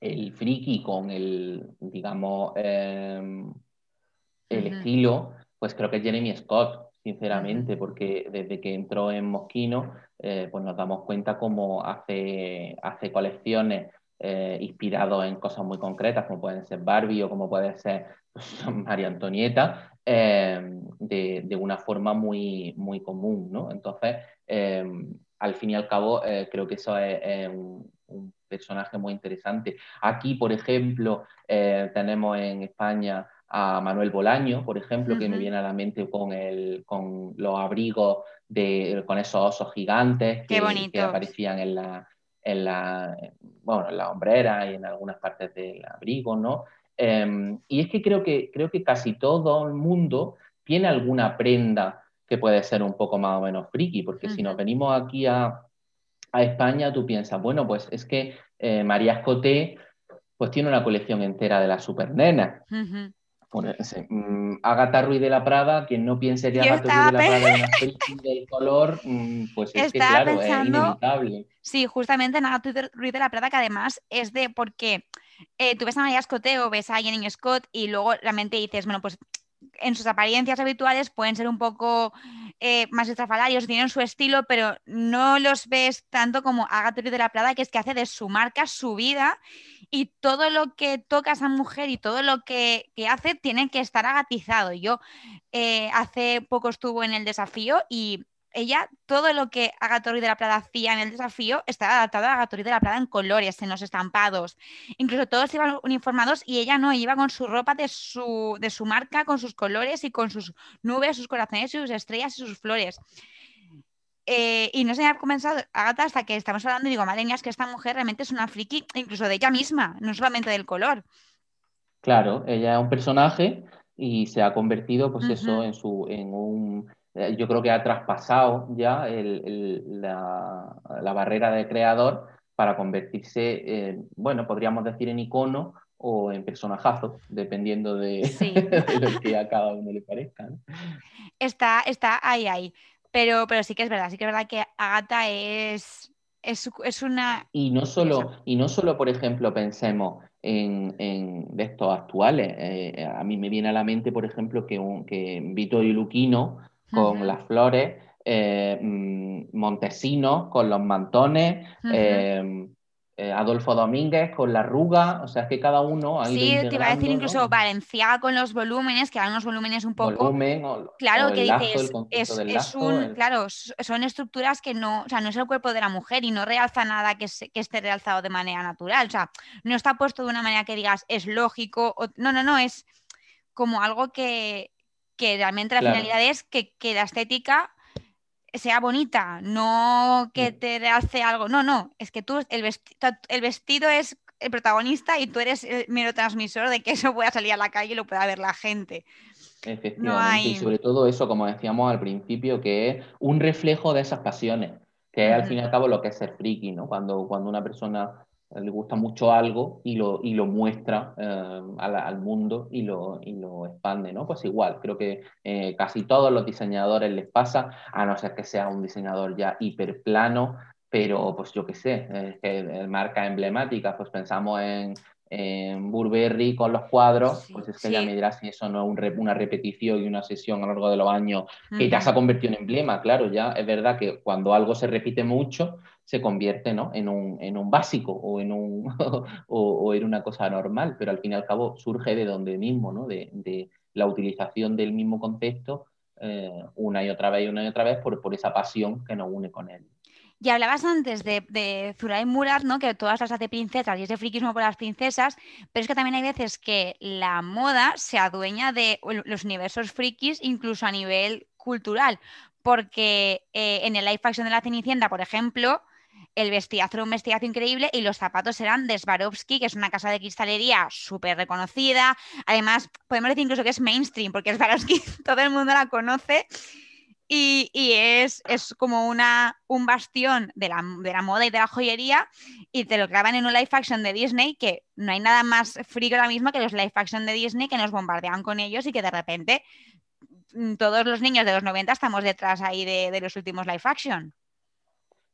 el, friki con el, digamos, em, el estilo, pues creo que es Jeremy Scott sinceramente, porque desde que entró en Mosquino, eh, pues nos damos cuenta cómo hace, hace colecciones eh, inspirados en cosas muy concretas, como pueden ser Barbie o como puede ser María Antonieta, eh, de, una forma muy, muy común, ¿no? Entonces, al fin y al cabo, creo que eso es, un, personaje muy interesante. Aquí, por ejemplo, eh, tenemos en España a Manuel Bolaño, por ejemplo, que me viene a la mente con, el, con los abrigos de, con esos osos gigantes que, que aparecían en la, en la, bueno, en la hombrera y en algunas partes del abrigo, ¿no? Em, y es que creo, que creo que casi todo el mundo tiene alguna prenda que puede ser un poco más o menos friki, porque si nos venimos aquí a, a, España, tú piensas, bueno, pues es que eh, María Escoté pues tiene una colección entera de la Supernena. Mm, Agatha Ruiz de la Prada, quien no piense que Agatha Ruiz de la Prada es una del color, mm, pues es que claro, es inevitable. Sí, justamente en Agatha Ruiz de la Prada, que además es de porque eh, tú ves a María Scott o ves a Jenny Scott y luego realmente dices, bueno, pues en sus apariencias habituales pueden ser un poco eh, más estrafalarios, tienen su estilo, pero no los ves tanto como Agatha Ruiz de la Prada, que es que hace de su marca su vida y todo lo que toca esa mujer y todo lo que, hace tiene que estar agatizado. Yo eh, hace poco estuvo en el desafío y ella, todo lo que Agatori de la Prada hacía en el desafío estaba adaptado a Agatori de la Prada en colores, en los estampados. Incluso todos iban uniformados y ella no, iba con su ropa de su, de su marca, con sus colores y con sus nubes, sus corazones, sus estrellas y sus flores. Eh, y no se me ha comenzado Agatha hasta que estamos hablando y digo, madre mía, es que esta mujer realmente es una friki, incluso de ella misma, no solamente del color. Claro, ella es un personaje y se ha convertido, pues eso, en, su, en un... Eh, yo creo que ha traspasado ya la, barrera de creador para convertirse, en, bueno, podríamos decir en icono o en personajazo, dependiendo de, lo que a cada uno le parezca. Está, está ahí, ahí. Pero, pero sí que es verdad, sí que es verdad que Agatha es, es, una... Y no solo, y no solo, por ejemplo, pensemos en, de estos actuales. Eh, a mí me viene a la mente, por ejemplo, que, un, que Vittorio Luquino con las flores, eh, mm, Montesinos con los mantones, eh, Adolfo Domínguez con la arruga, o sea, es que cada uno ha Sí, te iba a decir incluso Valenciaga con los volúmenes, que eran unos volúmenes un poco... Volumen, claro, que dices, es, un... Claro, son estructuras que no, o sea, no es el cuerpo de la mujer y no realza nada que, que esté realzado de manera natural, o sea, no está puesto de una manera que digas, es lógico, no, no, no, es como algo que, realmente la finalidad es que, que la estética sea bonita, no que te realce algo. No, no, es que tú, el, el vestido es el protagonista y tú eres el mero transmisor de que eso pueda salir a la calle y lo pueda ver la gente. Efectivamente, y sobre todo eso, como decíamos al principio, que es un reflejo de esas pasiones, que es al fin y al cabo lo que es ser friki, ¿no? Cuando, cuando una persona le gusta mucho algo y lo, y lo muestra eh, al, mundo y lo, y lo expande, ¿no? Pues igual, creo que eh, casi todos los diseñadores les pasa, a no ser que sea un diseñador ya hiperplano, pero pues yo qué sé, eh, marca emblemática, pues pensamos en, en Burberry con los cuadros, pues es que ya me dirás si eso no es una repetición y una sesión a lo largo de los años que ya se ha convertido en emblema, claro, ya es verdad que cuando algo se repite mucho, se convierte ¿no? en, un, en, un, básico o en, un, o, en una cosa normal, pero al fin y al cabo surge de donde mismo, ¿no? de, de la utilización del mismo contexto eh, una y otra vez y una y otra vez por, por esa pasión que nos une con él. Y hablabas antes de, de Zuray Murat, ¿no? que todas las hace princesas y ese friquismo por las princesas, pero es que también hay veces que la moda se adueña de los universos frikis incluso a nivel cultural, porque eh, en el live action de la Cenicienta, por ejemplo, el vestidazo era un vestidazo increíble y los zapatos eran de Swarovski, que es una casa de cristalería súper reconocida. Además, podemos decir incluso que es mainstream, porque Swarovski todo el mundo la conoce. Y, es, como una, un bastión de la, moda y de la joyería y te lo graban en un live action de Disney que no hay nada más frío ahora mismo que los live action de Disney que nos bombardean con ellos y que de repente mm, todos los niños de los 90 estamos detrás ahí de, de los últimos live action.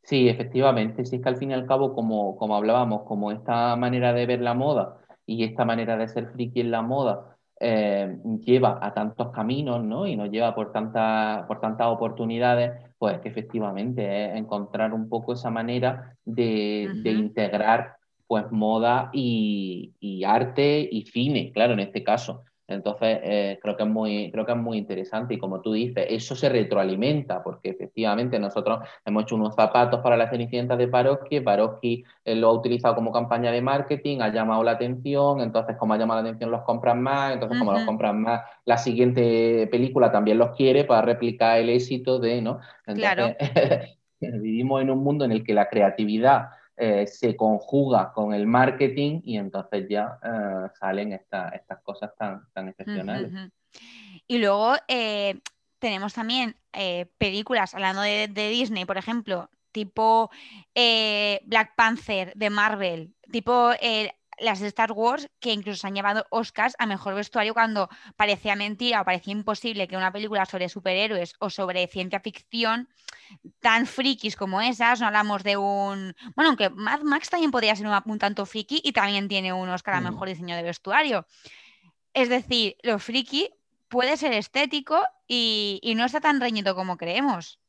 Sí, efectivamente, sí es que al fin y al cabo, como, como hablábamos, como esta manera de ver la moda y esta manera de ser friki en la moda eh, lleva a tantos caminos, ¿no? Y nos lleva por, tanta, por tantas oportunidades, pues que efectivamente es encontrar un poco esa manera de, integrar pues moda y, arte y cine, claro, en este caso. Entonces, eh, creo, que es muy, creo que es muy interesante y como tú dices, eso se retroalimenta porque efectivamente nosotros hemos hecho unos zapatos para la Cenicienta de Paroski, Paroski eh, lo ha utilizado como campaña de marketing, ha llamado la atención, entonces como ha llamado la atención los compran más, entonces como los compran más, la siguiente película también los quiere para replicar el éxito de, ¿no? claro. vivimos en un mundo en el que la creatividad eh, se conjuga con el marketing y entonces ya eh, salen estas cosas tan, tan excepcionales. Y luego eh, tenemos también películas, hablando de, Disney, por ejemplo, tipo Black Panther de Marvel, tipo las de Star Wars que incluso se han llevado Oscars a mejor vestuario cuando parecía mentira o parecía imposible que una película sobre superhéroes o sobre ciencia ficción tan frikis como esas, no hablamos de un... Bueno, aunque Mad Max también podría ser un, tanto friki y también tiene un Oscar a mm. mejor diseño de vestuario. Es decir, lo friki puede ser estético y, no está tan reñido como creemos.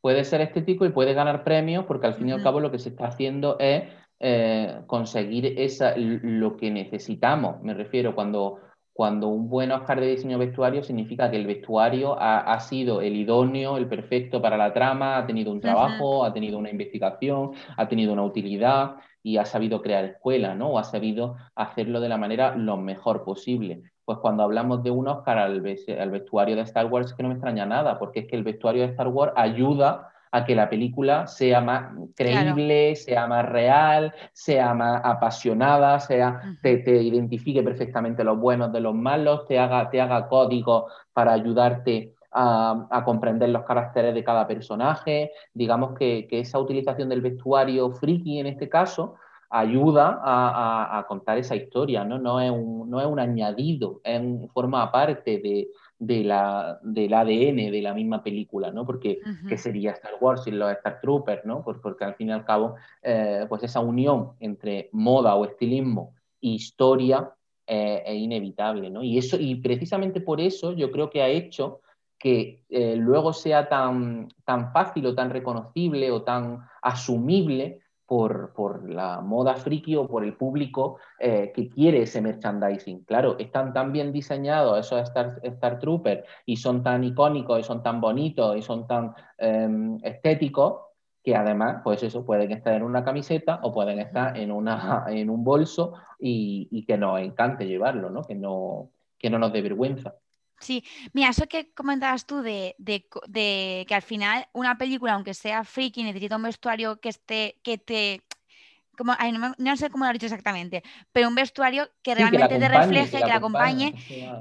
Puede ser estético y puede ganar premios porque al fin y al cabo lo que se está haciendo es eh, conseguir esa, lo que necesitamos. Me refiero cuando, cuando un buen Oscar de diseño vestuario significa que el vestuario ha, sido el idóneo, el perfecto para la trama, ha tenido un trabajo, ha tenido una investigación, ha tenido una utilidad y ha sabido crear escuela, ¿no? O ha sabido hacerlo de la manera lo mejor posible. Pues cuando hablamos de un Oscar al, al vestuario de Star Wars, que no me extraña nada, porque es que el vestuario de Star Wars ayuda a que la película sea más creíble, sea más real, sea más apasionada, sea, te, identifique perfectamente los buenos de los malos, te haga, te haga código para ayudarte a, comprender los caracteres de cada personaje. Digamos que, esa utilización del vestuario friki en este caso ayuda a, contar esa historia, ¿no? No es un, no es un añadido, es forma parte de, de la, del ADN de la misma película, ¿no? Porque, ¿qué sería Star Wars y los Star Troopers, ¿no? porque al fin y al cabo, eh, pues esa unión entre moda o estilismo e historia eh, es inevitable, ¿no? Y, eso, y precisamente por eso yo creo que ha hecho que eh, luego sea tan, tan fácil o tan reconocible o tan asumible por, la moda friki o por el público eh, que quiere ese merchandising. Claro, están tan bien diseñados esos Star, Star Troopers y son tan icónicos y son tan bonitos y son tan em, estéticos que además, pues eso, pueden estar en una camiseta o pueden estar en, una, en un bolso y, que nos encante llevarlo, ¿no? Que, no, que no nos dé vergüenza. Sí, mira, eso que comentabas tú de, que al final una película, aunque sea friki, necesita un vestuario que esté, que te, como, no, sé cómo lo has dicho exactamente, pero un vestuario que realmente te refleje, que, la acompañe.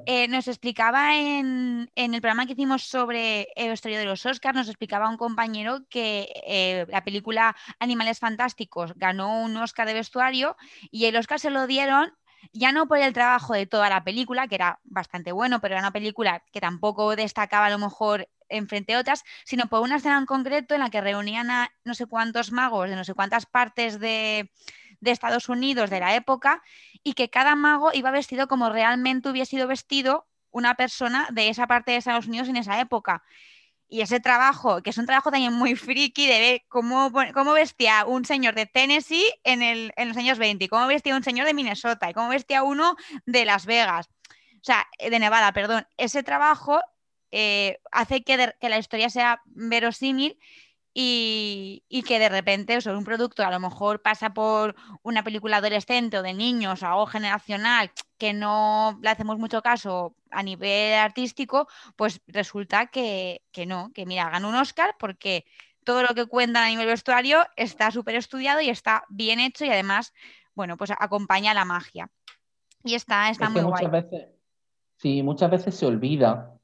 Eh, nos explicaba en, el programa que hicimos sobre el vestuario de los Oscars, nos explicaba un compañero que eh, la película Animales Fantásticos ganó un Oscar de vestuario y el Oscar se lo dieron ya no por el trabajo de toda la película, que era bastante bueno, pero era una película que tampoco destacaba a lo mejor en frente a otras, sino por una escena en concreto en la que reunían a no sé cuántos magos de no sé cuántas partes de, de Estados Unidos de la época y que cada mago iba vestido como realmente hubiese sido vestido una persona de esa parte de Estados Unidos en esa época. Y ese trabajo, que es un trabajo también muy friki de ver cómo, cómo vestía un señor de Tennessee en, el, en los años 20, y cómo vestía un señor de Minnesota, y cómo vestía uno de Las Vegas, o sea, de Nevada, perdón. Ese trabajo eh, hace que, que la historia sea verosímil y, que de repente sobre un producto a lo mejor pasa por una película adolescente o de niños o algo generacional que no le hacemos mucho caso a nivel artístico, pues resulta que, no, que mira, gana un Oscar porque todo lo que cuentan a nivel vestuario está súper estudiado y está bien hecho y además, bueno, pues acompaña la magia. Y está, está muy muchas Veces, sí, muchas veces se olvida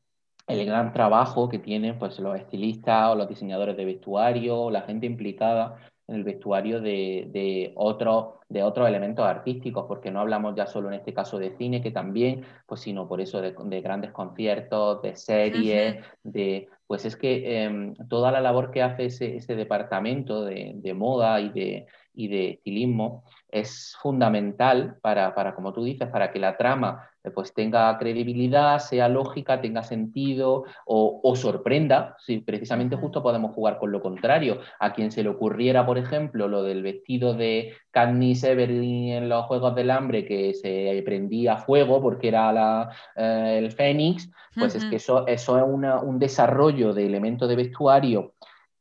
el gran trabajo que tienen pues, los estilistas o los diseñadores de vestuario, o la gente implicada en el vestuario de, de, otros, de otros elementos artísticos, porque no hablamos ya solo en este caso de cine, que también, pues sino por eso de, grandes conciertos, de series, de pues es que em, toda la labor que hace ese, ese departamento de, moda y de, y de estilismo es fundamental para, para, como tú dices, para que la trama eh, pues tenga credibilidad, sea lógica, tenga sentido o, sorprenda. Si precisamente justo podemos jugar con lo contrario. A quien se le ocurriera, por ejemplo, lo del vestido de Katniss Everdeen en los Juegos del Hambre que se prendía fuego porque era la, eh, el Fénix, pues es que eso, eso es un desarrollo de elementos de vestuario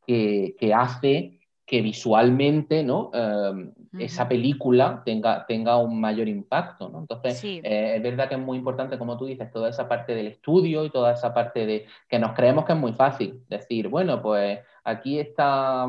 que, que hace que visualmente ¿no? Em, esa película tenga, tenga un mayor impacto. ¿no? Entonces, eh, es verdad que es muy importante, como tú dices, toda esa parte del estudio y toda esa parte de que nos creemos que es muy fácil decir, bueno, pues aquí está,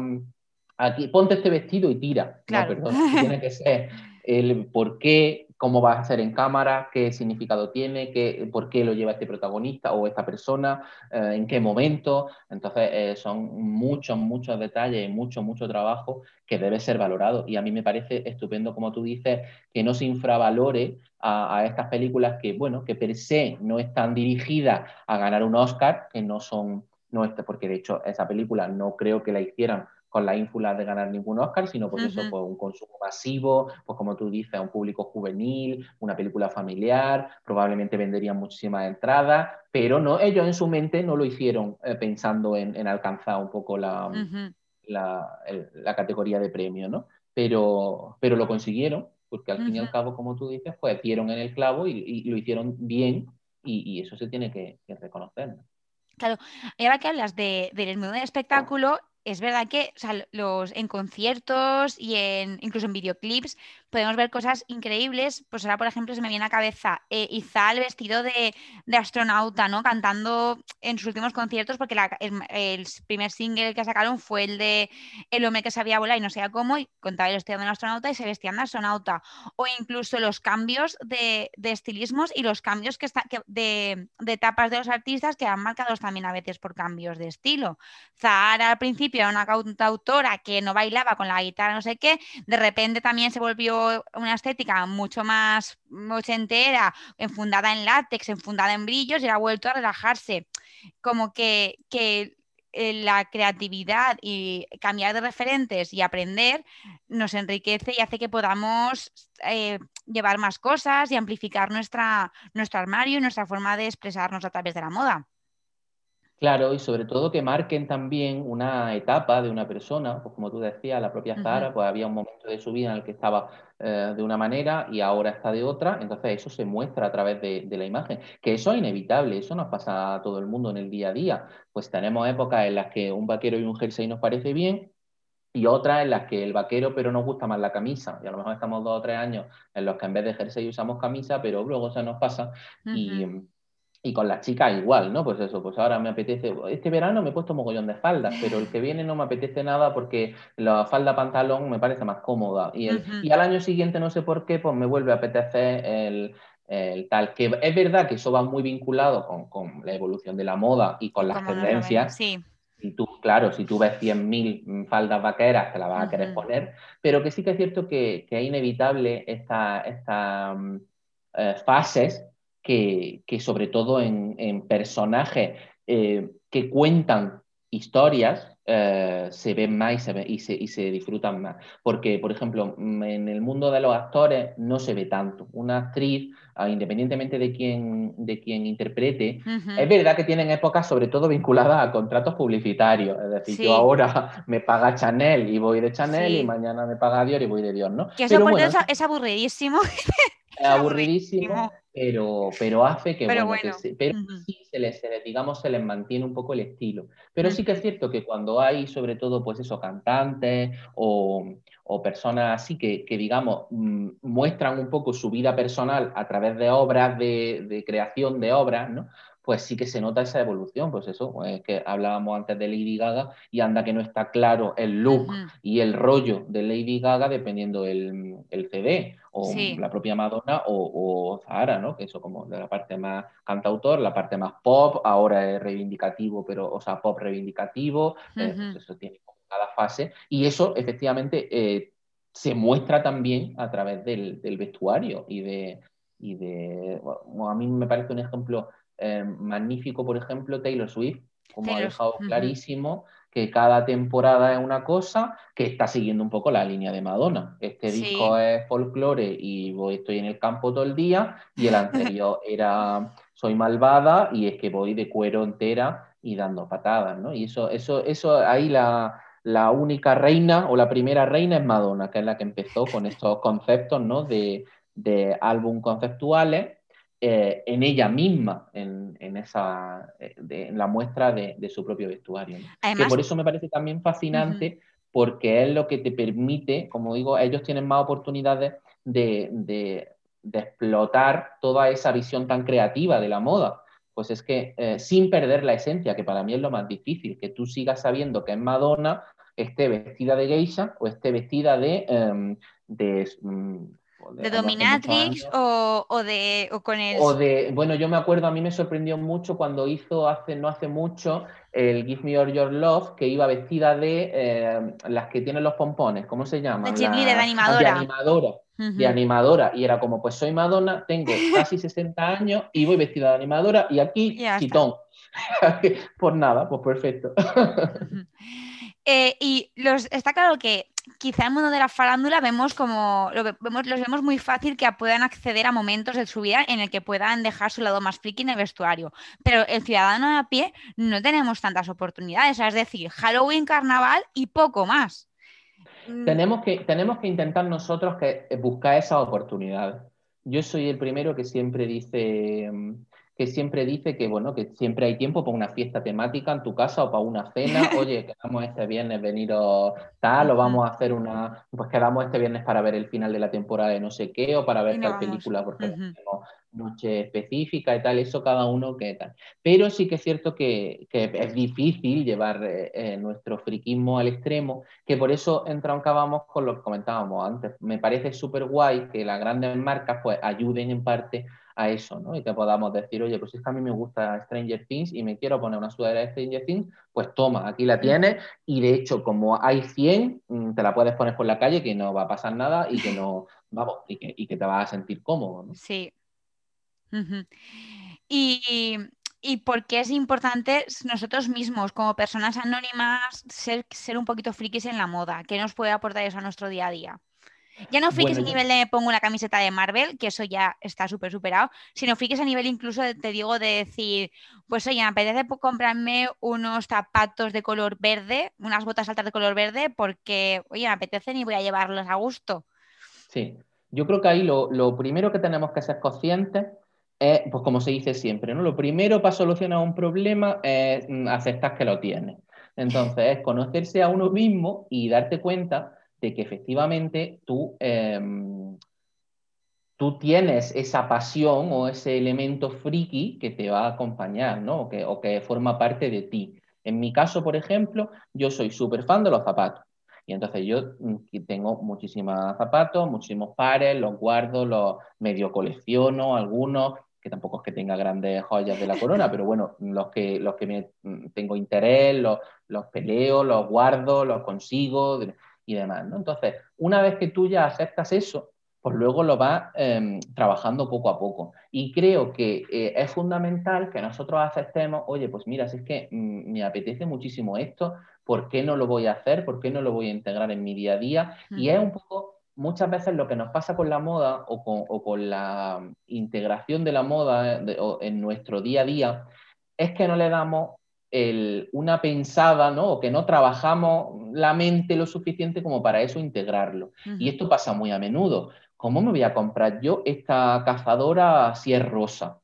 aquí ponte este vestido y tira. No, perdón, tiene que ser el por qué cómo va a ser en cámara, qué significado tiene, qué, por qué lo lleva este protagonista o esta persona, eh, en qué momento. Entonces, eh, son muchos, muchos detalles, mucho, mucho trabajo que debe ser valorado. Y a mí me parece estupendo, como tú dices, que no se infravalore a, a estas películas que, bueno, que per se no están dirigidas a ganar un Oscar, que no son, no porque de hecho esa película no creo que la hicieran con la ínfula de ganar ningún Oscar, sino por eso pues, un consumo masivo, pues como tú dices, un público juvenil, una película familiar, probablemente venderían muchísimas entradas, pero no, ellos en su mente no lo hicieron eh, pensando en, alcanzar un poco la, la, categoría de premio, ¿no? Pero, pero lo consiguieron, porque al fin y al cabo, como tú dices, pues dieron en el clavo y, lo hicieron bien y, eso se tiene que, reconocer. Claro, y ahora que hablas de, del mundo del espectáculo, es verdad que los, en conciertos y en, incluso en videoclips podemos ver cosas increíbles. Pues ahora, por ejemplo, se me viene a la cabeza eh, Izal vestido de, astronauta, ¿no? Cantando en sus últimos conciertos, porque el, primer single que sacaron fue el de El hombre que sabía volar y no sabía cómo, y contaba el vestido de un astronauta y se vestían de astronauta. O incluso los cambios de, estilismos y los cambios que, está, de, de etapas de los artistas que han marcados también a veces por cambios de estilo. Zahara al principio era una cantautora que no bailaba con la guitarra, no sé qué, de repente también se volvió una estética mucho más ochentera, enfundada en látex, enfundada en brillos y ha vuelto a relajarse. Como que, que eh, la creatividad y cambiar de referentes y aprender nos enriquece y hace que podamos eh, llevar más cosas y amplificar nuestra, nuestro armario y nuestra forma de expresarnos a través de la moda. Claro, y sobre todo que marquen también una etapa de una persona, pues como tú decías, la propia Zara, pues había un momento de su vida en el que estaba eh, de una manera y ahora está de otra, entonces eso se muestra a través de, la imagen, que eso es inevitable, eso nos pasa a todo el mundo en el día a día, pues tenemos épocas en las que un vaquero y un jersey nos parece bien, y otras en las que el vaquero, pero nos gusta más la camisa. Y a lo mejor estamos dos o tres años en los que en vez de jersey usamos camisa, pero luego se nos pasa. Y con las chicas igual, ¿no? Pues eso, pues ahora me apetece, este verano me he puesto mogollón de faldas, pero el que viene no me apetece nada porque la falda pantalón me parece más cómoda. Y, el, y al año siguiente, no sé por qué, pues me vuelve a apetecer el, tal. Que es verdad que eso va muy vinculado con, la evolución de la moda y con las tendencias. Sí. Y tú, claro, si tú ves 100.000 faldas vaqueras, te la vas a querer poner, pero que sí que es cierto que, es inevitable estas esta, mm, eh, fases que, sobre todo en, personajes eh, que cuentan historias eh, se ven más y se, y, se, y se, disfrutan más. Porque, por ejemplo, mm, en el mundo de los actores no se ve tanto. Una actriz, ah, independientemente de quién, de quién interprete, es verdad que tienen épocas sobre todo vinculadas a contratos publicitarios. Es decir, yo ahora me paga Chanel y voy de Chanel y mañana me paga Dior y voy de Dior, ¿no? Que eso Pero aburridísimo. Es aburridísimo pero, pero hace que, pero, sí se les, digamos, se les mantiene un poco el estilo. Pero sí que es cierto que cuando hay, sobre todo, pues eso, cantantes o, o personas así que, que digamos, mm, muestran un poco su vida personal a través de obras, de, de creación de obras, ¿no? Pues sí que se nota esa evolución, pues eso, pues que hablábamos antes de Lady Gaga y anda que no está claro el look y el rollo de Lady Gaga dependiendo el, el CD o la propia Madonna o, o, Zahara, ¿no? Que eso como de la parte más cantautor, la parte más pop, ahora es reivindicativo, pero, o sea, pop reivindicativo, eh, pues eso tiene cada fase y eso efectivamente eh, se muestra también a través del, vestuario y de, y de, a mí me parece un ejemplo eh, magnífico, por ejemplo, Taylor Swift, como ha dejado clarísimo que cada temporada es una cosa, que está siguiendo un poco la línea de Madonna. Este disco es folclore y voy, estoy en el campo todo el día, y el anterior era Soy malvada y es que voy de cuero entera y dando patadas, ¿no? Y eso, eso, eso ahí la, la única reina o la primera reina es Madonna, que es la que empezó con estos conceptos, ¿no? De, de álbum conceptuales eh, en ella misma, en, esa, eh, en la muestra de, su propio vestuario. que por eso me parece también fascinante, porque es lo que te permite, como digo, ellos tienen más oportunidades de, explotar toda esa visión tan creativa de la moda. Pues es que eh, sin perder la esencia, que para mí es lo más difícil, que tú sigas sabiendo que es Madonna, esté vestida de geisha o esté vestida de, em, de mm, de, Dominatrix o, de con el... O de, bueno, yo me acuerdo, a mí me sorprendió mucho cuando hizo hace, no hace mucho el Give Me All Your Love, que iba vestida de eh, las que tienen los pompones, ¿cómo se llama? De de animadora. De animadora. De animadora. Y era como, pues soy Madonna, tengo casi 60 años y voy vestida de animadora y aquí, chitón. Por nada, pues perfecto. Eh, y los, está claro que quizá en el mundo de la farándula vemos como lo vemos, los vemos muy fácil que puedan acceder a momentos de su vida en el que puedan dejar su lado más friki en el vestuario. Pero el ciudadano a pie no tenemos tantas oportunidades, es decir, Halloween, carnaval y poco más. Mm. Tenemos que, tenemos que intentar nosotros que buscar esa oportunidad. Yo soy el primero que siempre dice mm, que siempre dice que, bueno, que siempre hay tiempo para una fiesta temática en tu casa o para una cena. Oye, quedamos este viernes veniros tal, o vamos a hacer una, pues quedamos este viernes para ver el final de la temporada de no sé qué, o para ver tal película porque tenemos noche específica y tal, eso cada uno que tal. Pero sí que es cierto que, es difícil llevar eh, eh, nuestro friquismo al extremo, que por eso entroncábamos con lo que comentábamos antes. Me parece súper guay que las grandes marcas pues ayuden en parte a eso, ¿no? Y que podamos decir, oye, pues si es que a mí me gusta Stranger Things y me quiero poner una sudadera de Stranger Things, pues toma, aquí la tienes y de hecho como hay 100, mm, te la puedes poner por la calle que no va a pasar nada y que no, vamos, y que, y que te vas a sentir cómodo, ¿no? Sí. Y, y por qué es importante nosotros mismos, como personas anónimas, ser, ser un poquito frikis en la moda. ¿Qué nos puede aportar eso a nuestro día a día? Ya no frikis a nivel de pongo una camiseta de Marvel, que eso ya está súper superado, sino frikis a nivel incluso, te digo, de decir, pues oye, me apetece comprarme unos zapatos de color verde, unas botas altas de color verde, porque, oye, me apetecen y voy a llevarlos a gusto. Sí, yo creo que ahí lo, lo primero que tenemos que ser conscientes es, pues como se dice siempre, ¿no? Lo primero para solucionar un problema es mm, aceptar que lo tienes. Entonces, es conocerse a uno mismo y darte cuenta de que efectivamente tú, em, tú tienes esa pasión o ese elemento friki que te va a acompañar, ¿no? O que, o que forma parte de ti. En mi caso, por ejemplo, yo soy súper fan de los zapatos. Y entonces yo mm, tengo muchísimos zapatos, muchísimos pares, los guardo, los medio colecciono, algunos, que tampoco es que tenga grandes joyas de la corona, pero bueno, los que, los que me, mm, tengo interés, los, los peleo, los guardo, los consigo y demás, ¿no? Entonces, una vez que tú ya aceptas eso, pues luego lo vas em, trabajando poco a poco. Y creo que eh, es fundamental que nosotros aceptemos, oye, pues mira, si es que mm, me apetece muchísimo esto, ¿por qué no lo voy a hacer? ¿Por qué no lo voy a integrar en mi día a día? Y es un poco, muchas veces lo que nos pasa con la moda o con, la integración de la moda eh, en nuestro día a día, es que no le damos una pensada, ¿no? O que no trabajamos la mente lo suficiente como para eso integrarlo. Y esto pasa muy a menudo. ¿Cómo me voy a comprar yo esta cazadora si es rosa?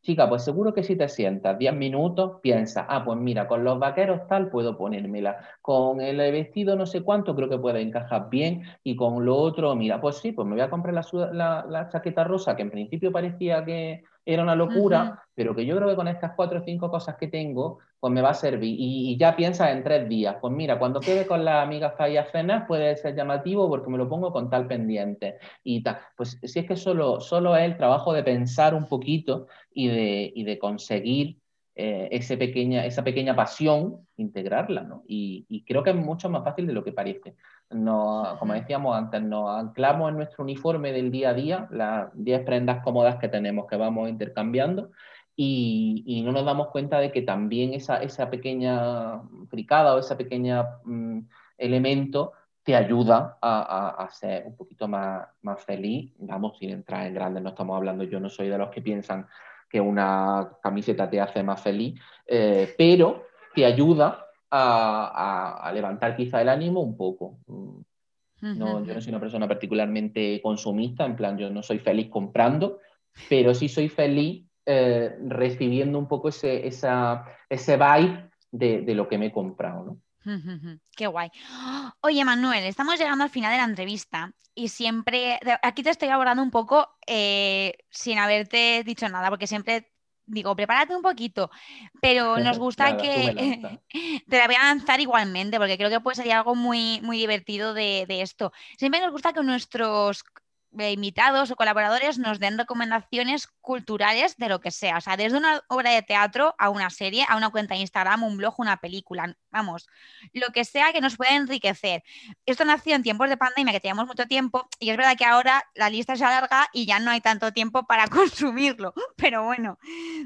Chica, pues seguro que si te sientas 10 minutos, piensas, ah, pues mira, con los vaqueros tal puedo ponérmela, con el vestido no sé cuánto creo que puede encajar bien y con lo otro, mira, pues sí, pues me voy a comprar la, la chaqueta rosa que en principio parecía que era una locura, pero que yo creo que con estas cuatro o cinco cosas que tengo, pues me va a servir. Y, ya piensas en tres días. Pues mira, cuando quede con las amigas para ir a cenar puede ser llamativo porque me lo pongo con tal pendiente. Y tal. Pues si es que solo, solo es el trabajo de pensar un poquito y de, y de conseguir eh, ese pequeña, esa pequeña pasión, integrarla, ¿no? Y, creo que es mucho más fácil de lo que parece. No, como decíamos antes, nos anclamos en nuestro uniforme del día a día, las 10 prendas cómodas que tenemos que vamos intercambiando, y, no nos damos cuenta de que también esa, esa pequeña fricada o ese pequeño mm, elemento te ayuda a, ser un poquito más, más feliz. Vamos, sin entrar en grande, no estamos hablando, yo no soy de los que piensan que una camiseta te hace más feliz, eh, pero te ayuda a, levantar quizá el ánimo un poco. No, yo no soy una persona particularmente consumista, en plan, yo no soy feliz comprando, pero sí soy feliz eh, recibiendo un poco ese, esa, ese vibe de, lo que me he comprado, ¿no? Qué guay. Oye, Manuel, estamos llegando al final de la entrevista y siempre, aquí te estoy abordando un poco eh, sin haberte dicho nada, porque siempre digo, prepárate un poquito, pero nos gusta que te la voy a lanzar igualmente, porque creo que puede ser algo muy, muy divertido de, de, esto. Siempre nos gusta que nuestros invitados o colaboradores nos den recomendaciones culturales de lo que sea, o sea, desde una obra de teatro a una serie, a una cuenta de Instagram, un blog, una película, lo que sea que nos pueda enriquecer. Esto nació en tiempos de pandemia, que teníamos mucho tiempo, y es verdad que ahora la lista se alarga y ya no hay tanto tiempo para consumirlo, pero bueno,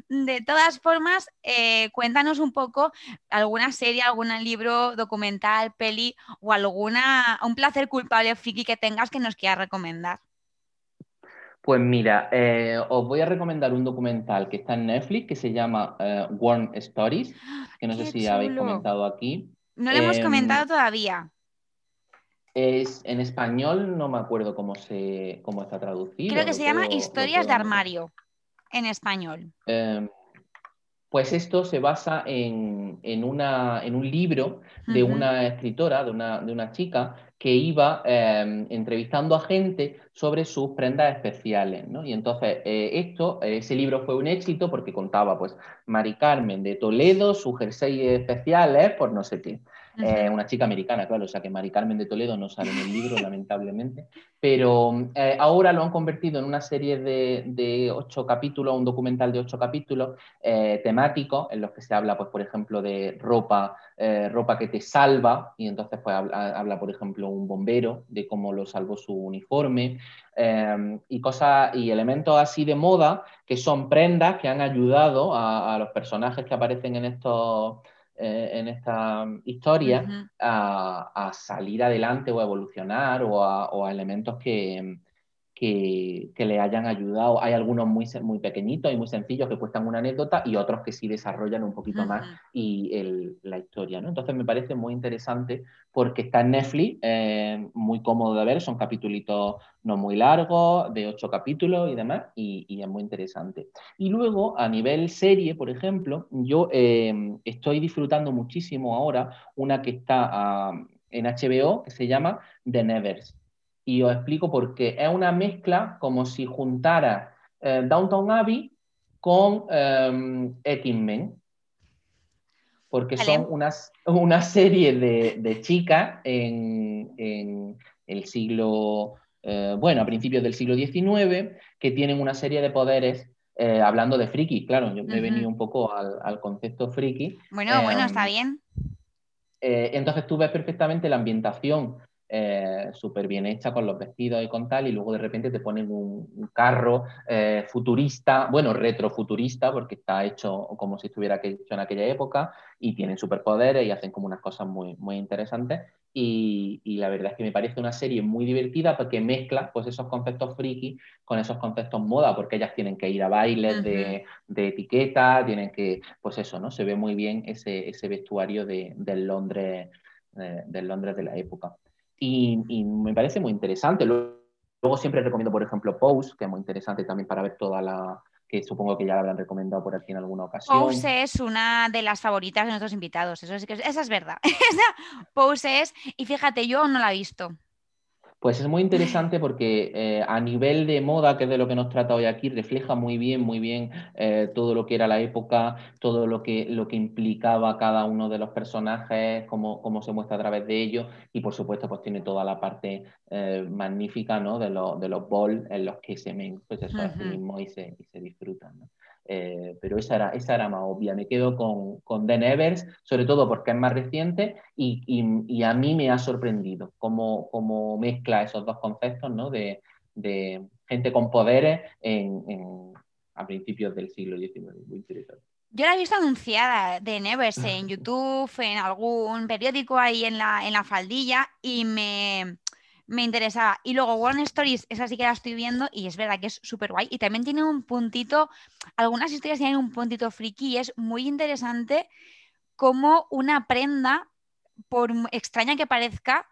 de todas formas, eh, cuéntanos un poco alguna serie, algún libro, documental, peli o alguna, un placer culpable friki que tengas que nos quieras recomendar. Pues mira, eh, os voy a recomendar un documental que está en Netflix que se llama eh, Warm Stories, que no sé si habéis comentado aquí. No lo hemos em, comentado todavía. Es en español, no me acuerdo cómo se cómo está traducido. Creo que se llama Historias de armario en español. Em, pues esto se basa en, una, en un libro de una escritora, de una, de una chica, que iba em, entrevistando a gente sobre sus prendas especiales, ¿no? Y entonces eh, esto, ese libro fue un éxito porque contaba, pues, Mari Carmen de Toledo, sus jerseys especiales, por no sé qué. Eh, una chica americana, claro, o sea que Mari Carmen de Toledo no sale en el libro, lamentablemente, pero eh, ahora lo han convertido en una serie de, ocho capítulos, un documental de ocho capítulos eh, temáticos, en los que se habla, pues, por ejemplo, de ropa, ropa que te salva, y entonces pues, habla, por ejemplo, un bombero, de cómo lo salvó su uniforme, y cosas y elementos así de moda que son prendas que han ayudado a los personajes que aparecen en estos eh, en esta historia a, salir adelante o a evolucionar o a elementos que, que, le hayan ayudado. Hay algunos muy, muy pequeñitos y muy sencillos que cuestan una anécdota y otros que sí desarrollan un poquito más y la historia. ¿no? Entonces me parece muy interesante porque está en Netflix, eh, muy cómodo de ver, son capítulos no muy largos, de ocho capítulos y demás, y, es muy interesante. Y luego, a nivel serie, por ejemplo, yo eh, estoy disfrutando muchísimo ahora una que está ah, en HBO que se llama The Nevers y os explico por qué. Es una mezcla como si juntara eh, Downtown Abbey con eh, X-Men. Porque son unas, una serie de, chicas en, el siglo, eh, bueno, a principios del siglo XIX, que tienen una serie de poderes eh, hablando de friki, claro, yo me he venido un poco al, concepto friki. Bueno, bueno, está bien. entonces tú ves perfectamente la ambientación eh, súper bien hecha con los vestidos y con tal, y luego de repente te ponen un, carro eh, futurista, bueno, retrofuturista, porque está hecho como si estuviera hecho en aquella época, y tienen superpoderes y hacen como unas cosas muy, muy interesantes. Y, la verdad es que me parece una serie muy divertida porque mezcla pues, esos conceptos friki con esos conceptos moda, porque ellas tienen que ir a bailes de, etiqueta, tienen que, pues eso, ¿no? Se ve muy bien ese, ese vestuario de, del Londres, eh, del Londres de la época y, me parece muy interesante. Luego, siempre recomiendo, por ejemplo, Pose, que es muy interesante también para ver toda la, que supongo que ya la habrán recomendado por aquí en alguna ocasión. Pose es una de las favoritas de nuestros invitados, eso es, esa es verdad. Pose es, y fíjate, yo no la he visto. Pues es muy interesante porque eh, a nivel de moda, que es de lo que nos trata hoy aquí, refleja muy bien, muy bien eh, todo lo que era la época, todo lo que, lo que implicaba cada uno de los personajes, cómo, cómo se muestra a través de ellos y por supuesto pues tiene toda la parte eh, magnífica ¿no? de, de los balls en los que se ven pues eso mismo y se, y se disfrutan. ¿no? Eh, pero esa era, esa era más obvia. Me quedo con, con The Nevers, sobre todo porque es más reciente y, a mí me ha sorprendido cómo, mezcla esos dos conceptos ¿no? de, gente con poderes en, a principios del siglo XIX. Muy interesante. Yo la he visto anunciada de Nevers en YouTube, en algún periódico ahí en la, en la faldilla y me, me interesaba. Y luego One Stories, esa sí que la estoy viendo y es verdad que es súper guay. Y también tiene un puntito, algunas historias tienen un puntito friki y es muy interesante cómo una prenda, por extraña que parezca,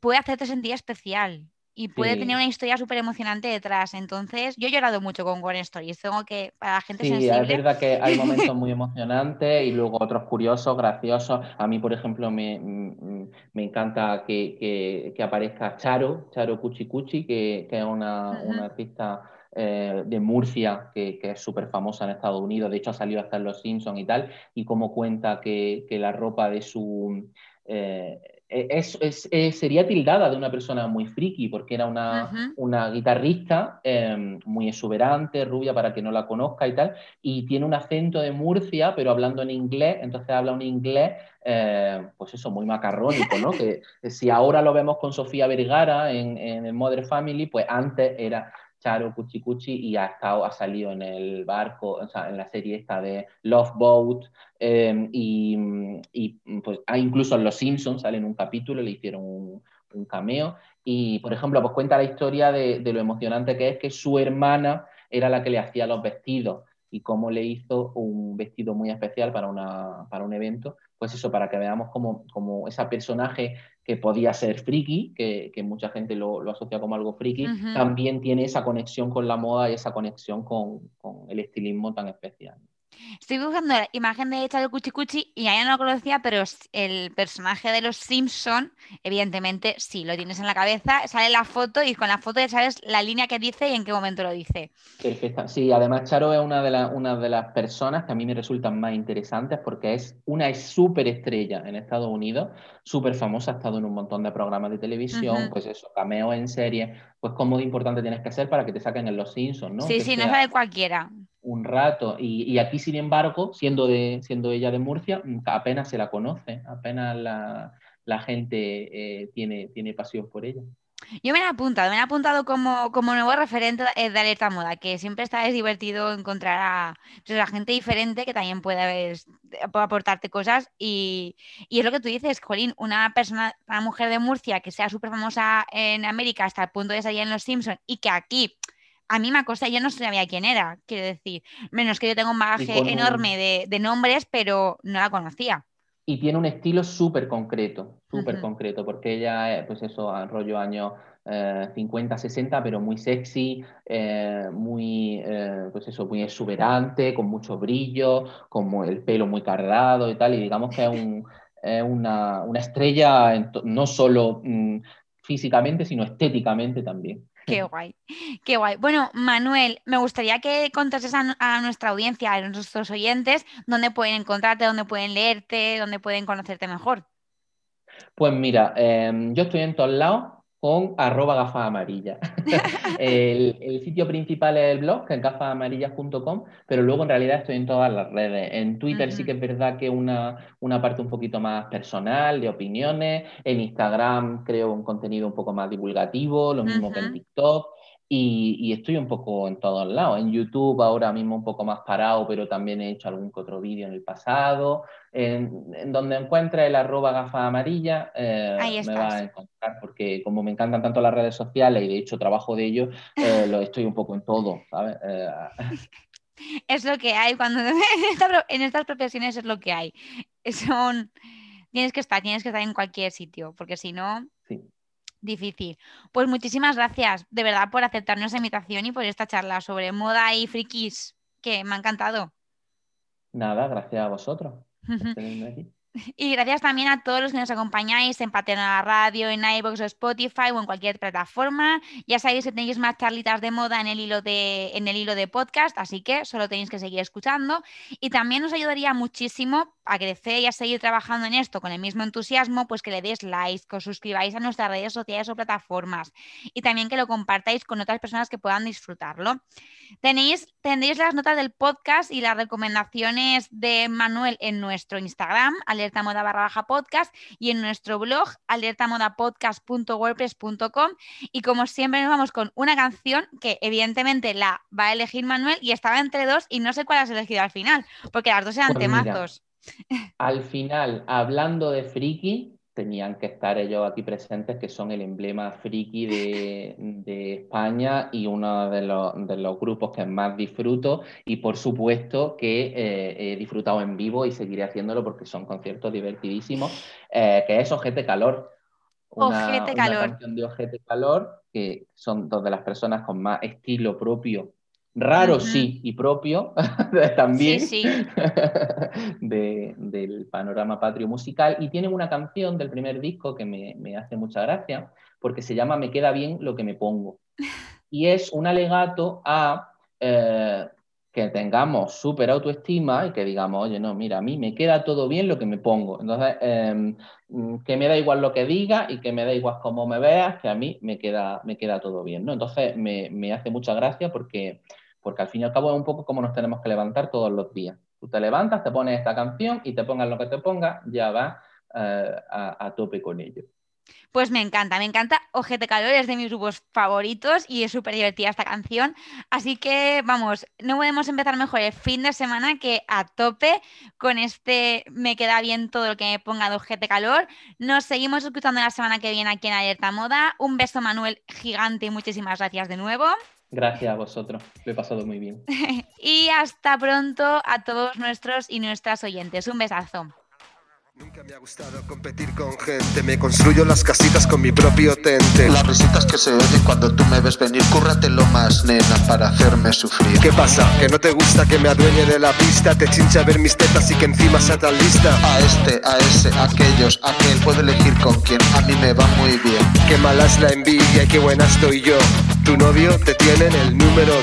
puede hacerte sentir especial y puede tener una historia súper emocionante detrás. Entonces, yo he llorado mucho con One Stories. Tengo que, para la gente sí, sensible... es verdad que hay momentos muy emocionantes y luego otros curiosos, graciosos. A mí, por ejemplo, me, mm, me encanta que, que, que, aparezca Charo, Charo Cuchi Cuchi, que, que es una, una artista eh, de Murcia, que, que es súper famosa en Estados Unidos. De hecho, ha salido hasta en Los Simpsons y tal. Y cómo cuenta que, que la ropa de su... Eh, eh, es, eh, sería tildada de una persona muy friki, porque era una, una guitarrista em, muy exuberante, rubia para que no la conozca y tal, y tiene un acento de Murcia, pero hablando en inglés, entonces habla un inglés, eh, pues eso, muy macarrónico, ¿no? que si ahora lo vemos con Sofía Vergara en, en el Mother Family, pues antes era Charo Cuchi Cuchi y ha, estado, ha salido en el barco, o sea, en la serie esta de Love Boat em, y, y, pues ah, incluso en Los Simpsons sale en un capítulo, le hicieron un, un cameo. Y por ejemplo pues cuenta la historia de, de, lo emocionante que es que su hermana era la que le hacía los vestidos y cómo le hizo un vestido muy especial para, una, para un evento, pues eso, para que veamos como, como ese personaje que podía ser friki, que, que mucha gente lo, lo, asocia como algo friki, también tiene esa conexión con la moda y esa conexión con, con el estilismo tan especial. Estoy buscando la imagen de Charo Cuchi Cuchi y ya no lo conocía, pero el personaje de los Simpson, evidentemente, sí, lo tienes en la cabeza, sale la foto y con la foto ya sabes la línea que dice y en qué momento lo dice. Perfecto. Sí, además Charo es una de, una de las personas que a mí me resultan más interesantes porque es una súper estrella en Estados Unidos, súper famosa, ha estado en un montón de programas de televisión, pues eso, cameo en serie, pues cómo importante tienes que ser para que te saquen en los Simpsons, ¿no? Sí, sí, no es de cualquiera un rato. Y, aquí, sin embargo, siendo, de, siendo ella de Murcia, mm, apenas se la conoce, apenas la, la gente eh, tiene, tiene pasión por ella. Yo me he apuntado, me he apuntado como, como nuevo referente de Alerta Moda, que siempre está es divertido encontrar a, pues, a, gente diferente que también puede aportarte cosas. Y, y, es lo que tú dices, Jolín, una persona, una mujer de Murcia que sea súper famosa en América hasta el punto de salir en Los Simpsons y que aquí a mí me acosta, yo no sabía quién era, quiero decir, menos que yo tengo un bagaje enorme de, de, nombres, pero no la conocía. Y tiene un estilo súper concreto, súper uh -huh. concreto, porque ella, pues eso, rollo años eh, 50, 60, pero muy sexy, eh, muy, eh, pues eso, muy exuberante, con mucho brillo, con el pelo muy cargado y tal, y digamos que es, un, es una, una, estrella no solo mm, físicamente, sino estéticamente también. Qué guay, qué guay. Bueno, Manuel, me gustaría que contases a, a, nuestra audiencia, a nuestros oyentes, dónde pueden encontrarte, dónde pueden leerte, dónde pueden conocerte mejor. Pues mira, eh, yo estoy en todos lados con arroba gafas amarillas. el, el, sitio principal es el blog, que es gafasamarillas.com, pero luego en realidad estoy en todas las redes. En Twitter uh -huh. sí que es verdad que una, una parte un poquito más personal, de opiniones. En Instagram creo un contenido un poco más divulgativo, lo mismo uh -huh. que en TikTok. Y, y, estoy un poco en todos lados. En YouTube ahora mismo un poco más parado, pero también he hecho algún que otro vídeo en el pasado. En, en donde encuentre el arroba gafa amarilla, eh, me va a encontrar, porque como me encantan tanto las redes sociales y de hecho trabajo de ello, eh, lo estoy un poco en todo, ¿sabes? Eh, es lo que hay cuando en, esta, en estas profesiones es lo que hay. Son tienes que estar, tienes que estar en cualquier sitio, porque si no, difícil. Pues muchísimas gracias, de verdad, por aceptar nuestra invitación y por esta charla sobre moda y frikis, que me ha encantado. Nada, gracias a vosotros. Y gracias también a todos los que nos acompañáis en Paterna Radio, en iVoox o Spotify o en cualquier plataforma. Ya sabéis que tenéis más charlitas de moda en el hilo de, en el hilo de podcast, así que solo tenéis que seguir escuchando. Y también nos ayudaría muchísimo a crecer y a seguir trabajando en esto con el mismo entusiasmo, pues que le deis likes, que os suscribáis a nuestras redes sociales o plataformas y también que lo compartáis con otras personas que puedan disfrutarlo. Tenéis, tendréis las notas del podcast y las recomendaciones de Manuel en nuestro Instagram, alerta moda barra baja podcast, y en nuestro blog, alertamodapodcast.wordpress.com. Y como siempre nos vamos con una canción que evidentemente la va a elegir Manuel y estaba entre dos y no sé cuál has elegido al final, porque las dos eran Pues temazos. Al final, hablando de friki, tenían que estar ellos aquí presentes, que son el emblema friki de, de España y uno de los, de los grupos que más disfruto. Y por supuesto que eh, he disfrutado en vivo y seguiré haciéndolo porque son conciertos divertidísimos, eh, que es Ojete Calor. Una, Ojete una Calor. canción de Ojete Calor, que son dos de las personas con más estilo propio. Raro, sí, y propio también Sí, sí. de- del panorama patrio musical y tienen una canción del primer disco que me, me hace mucha gracia porque se llama Me queda bien lo que me pongo y es un alegato a eh, que tengamos súper autoestima y que digamos, oye, no, mira, a mí me queda todo bien lo que me pongo. Entonces, eh, mm, que me da igual lo que diga y que me da igual cómo me veas, que a mí me queda, me queda todo bien, ¿no? Entonces, me, me hace mucha gracia porque, porque al fin y al cabo es un poco como nos tenemos que levantar todos los días. Tú te levantas, te pones esta canción y te pongas lo que te pongas, ya vas eh, a, a tope con ello. Pues me encanta, me encanta. Ojete Calor es de mis grupos favoritos y es súper divertida esta canción. Así que vamos, no podemos empezar mejor el fin de semana que a tope con este Me queda bien todo lo que me ponga de Ojete Calor. Nos seguimos escuchando la semana que viene aquí en Alerta Moda. Un beso, Manuel, gigante y muchísimas gracias de nuevo. Gracias a vosotros, lo he pasado muy bien. Y hasta pronto a todos nuestros y nuestras oyentes. Un besazo. Nunca me ha gustado competir con gente, me construyo las casitas con mi propio tente. Las risitas que se oyen cuando tú me ves venir, cúrratelo más, nena, para hacerme sufrir. ¿Qué pasa? ¿Que no te gusta que me adueñe de la pista? ¿Te chincha ver mis tetas y que encima sea tan lista? A este, a ese, a aquellos, a aquel, puedo elegir con quién, a mí me va muy bien. Qué mala es la envidia y qué buena estoy yo. Tu novio te tiene en el número 2.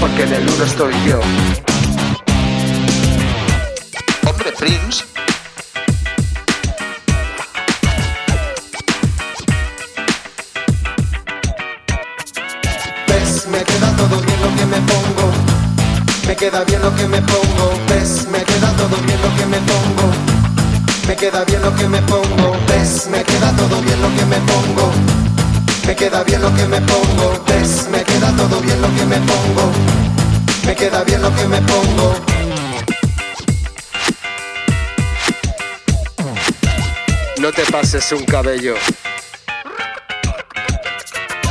Porque en el 1 estoy yo. Prince, Ves, me queda todo bien lo que me pongo. Me queda bien lo que me pongo. Ves, me queda todo bien lo que me pongo. Me queda bien lo que me pongo. Ves, me queda todo bien lo que me pongo. Me queda bien lo que me pongo. Ves, me queda todo bien lo que me pongo. Me queda bien lo que me pongo. No te pases un cabello.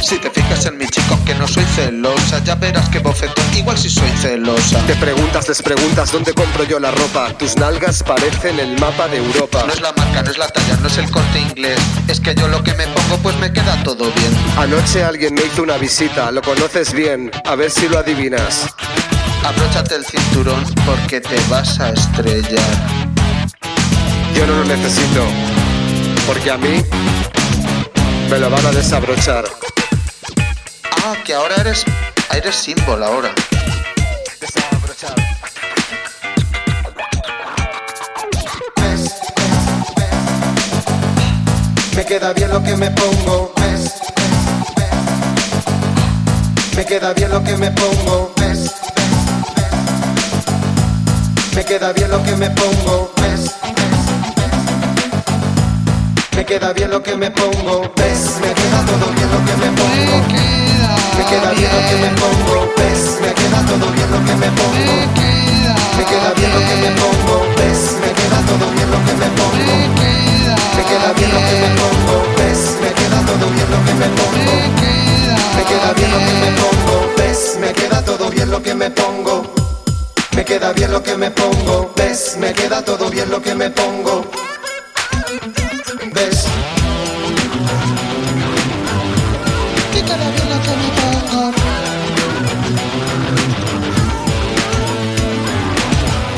si te fijas en mi chico, aunque no soy celosa, ya verás que bofetón, igual si soy celosa. Te preguntas, les preguntas dónde compro yo la ropa. Tus nalgas parecen el mapa de Europa. No es la marca, no es la talla, no es el corte inglés. Es que yo lo que me pongo, pues me queda todo bien. Anoche alguien me hizo una visita, lo conoces bien, a ver si lo adivinas. Abróchate el cinturón porque te vas a estrellar. Yo no lo necesito, porque a mí me lo van a desabrochar. Ah, que ahora eres, eres símbolo ahora. Desabrochar. Me queda bien lo que me pongo, ves, ves, ves. Me queda bien lo que me pongo, ves, ves, ves. Me queda bien lo que me pongo, Me queda bien lo que me pongo, ves, me queda todo bien lo que me pongo. Me queda bien lo que me pongo, ves, me queda todo bien lo que me pongo. Me queda bien lo que me pongo, ves, me queda todo bien lo que me pongo. Me queda bien lo que me pongo, ves, me queda todo bien lo que me pongo. Me queda bien lo que me pongo, ves, me queda todo bien lo que me pongo. Me queda bien lo que me pongo, ves, me queda todo bien lo que me pongo. ¿Ves? Que bien lo que me pongo.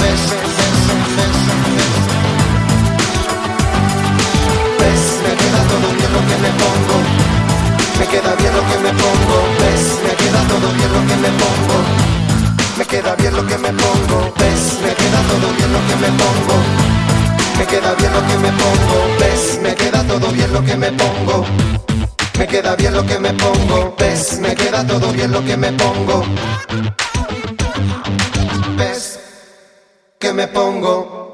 ¿Ves? ¿Ves? ¿Ves? ¿Ves? Me queda todo bien lo que me pongo. Me queda bien lo que me pongo. ¿Ves? Me queda todo bien lo que me pongo. Me queda bien lo que me pongo. ¿Ves? Me queda todo bien me pongo. Me queda bien lo que me pongo, ves, me queda todo bien lo que me pongo. Me queda bien lo que me pongo, ves, me queda todo bien lo que me pongo. Ves que me pongo.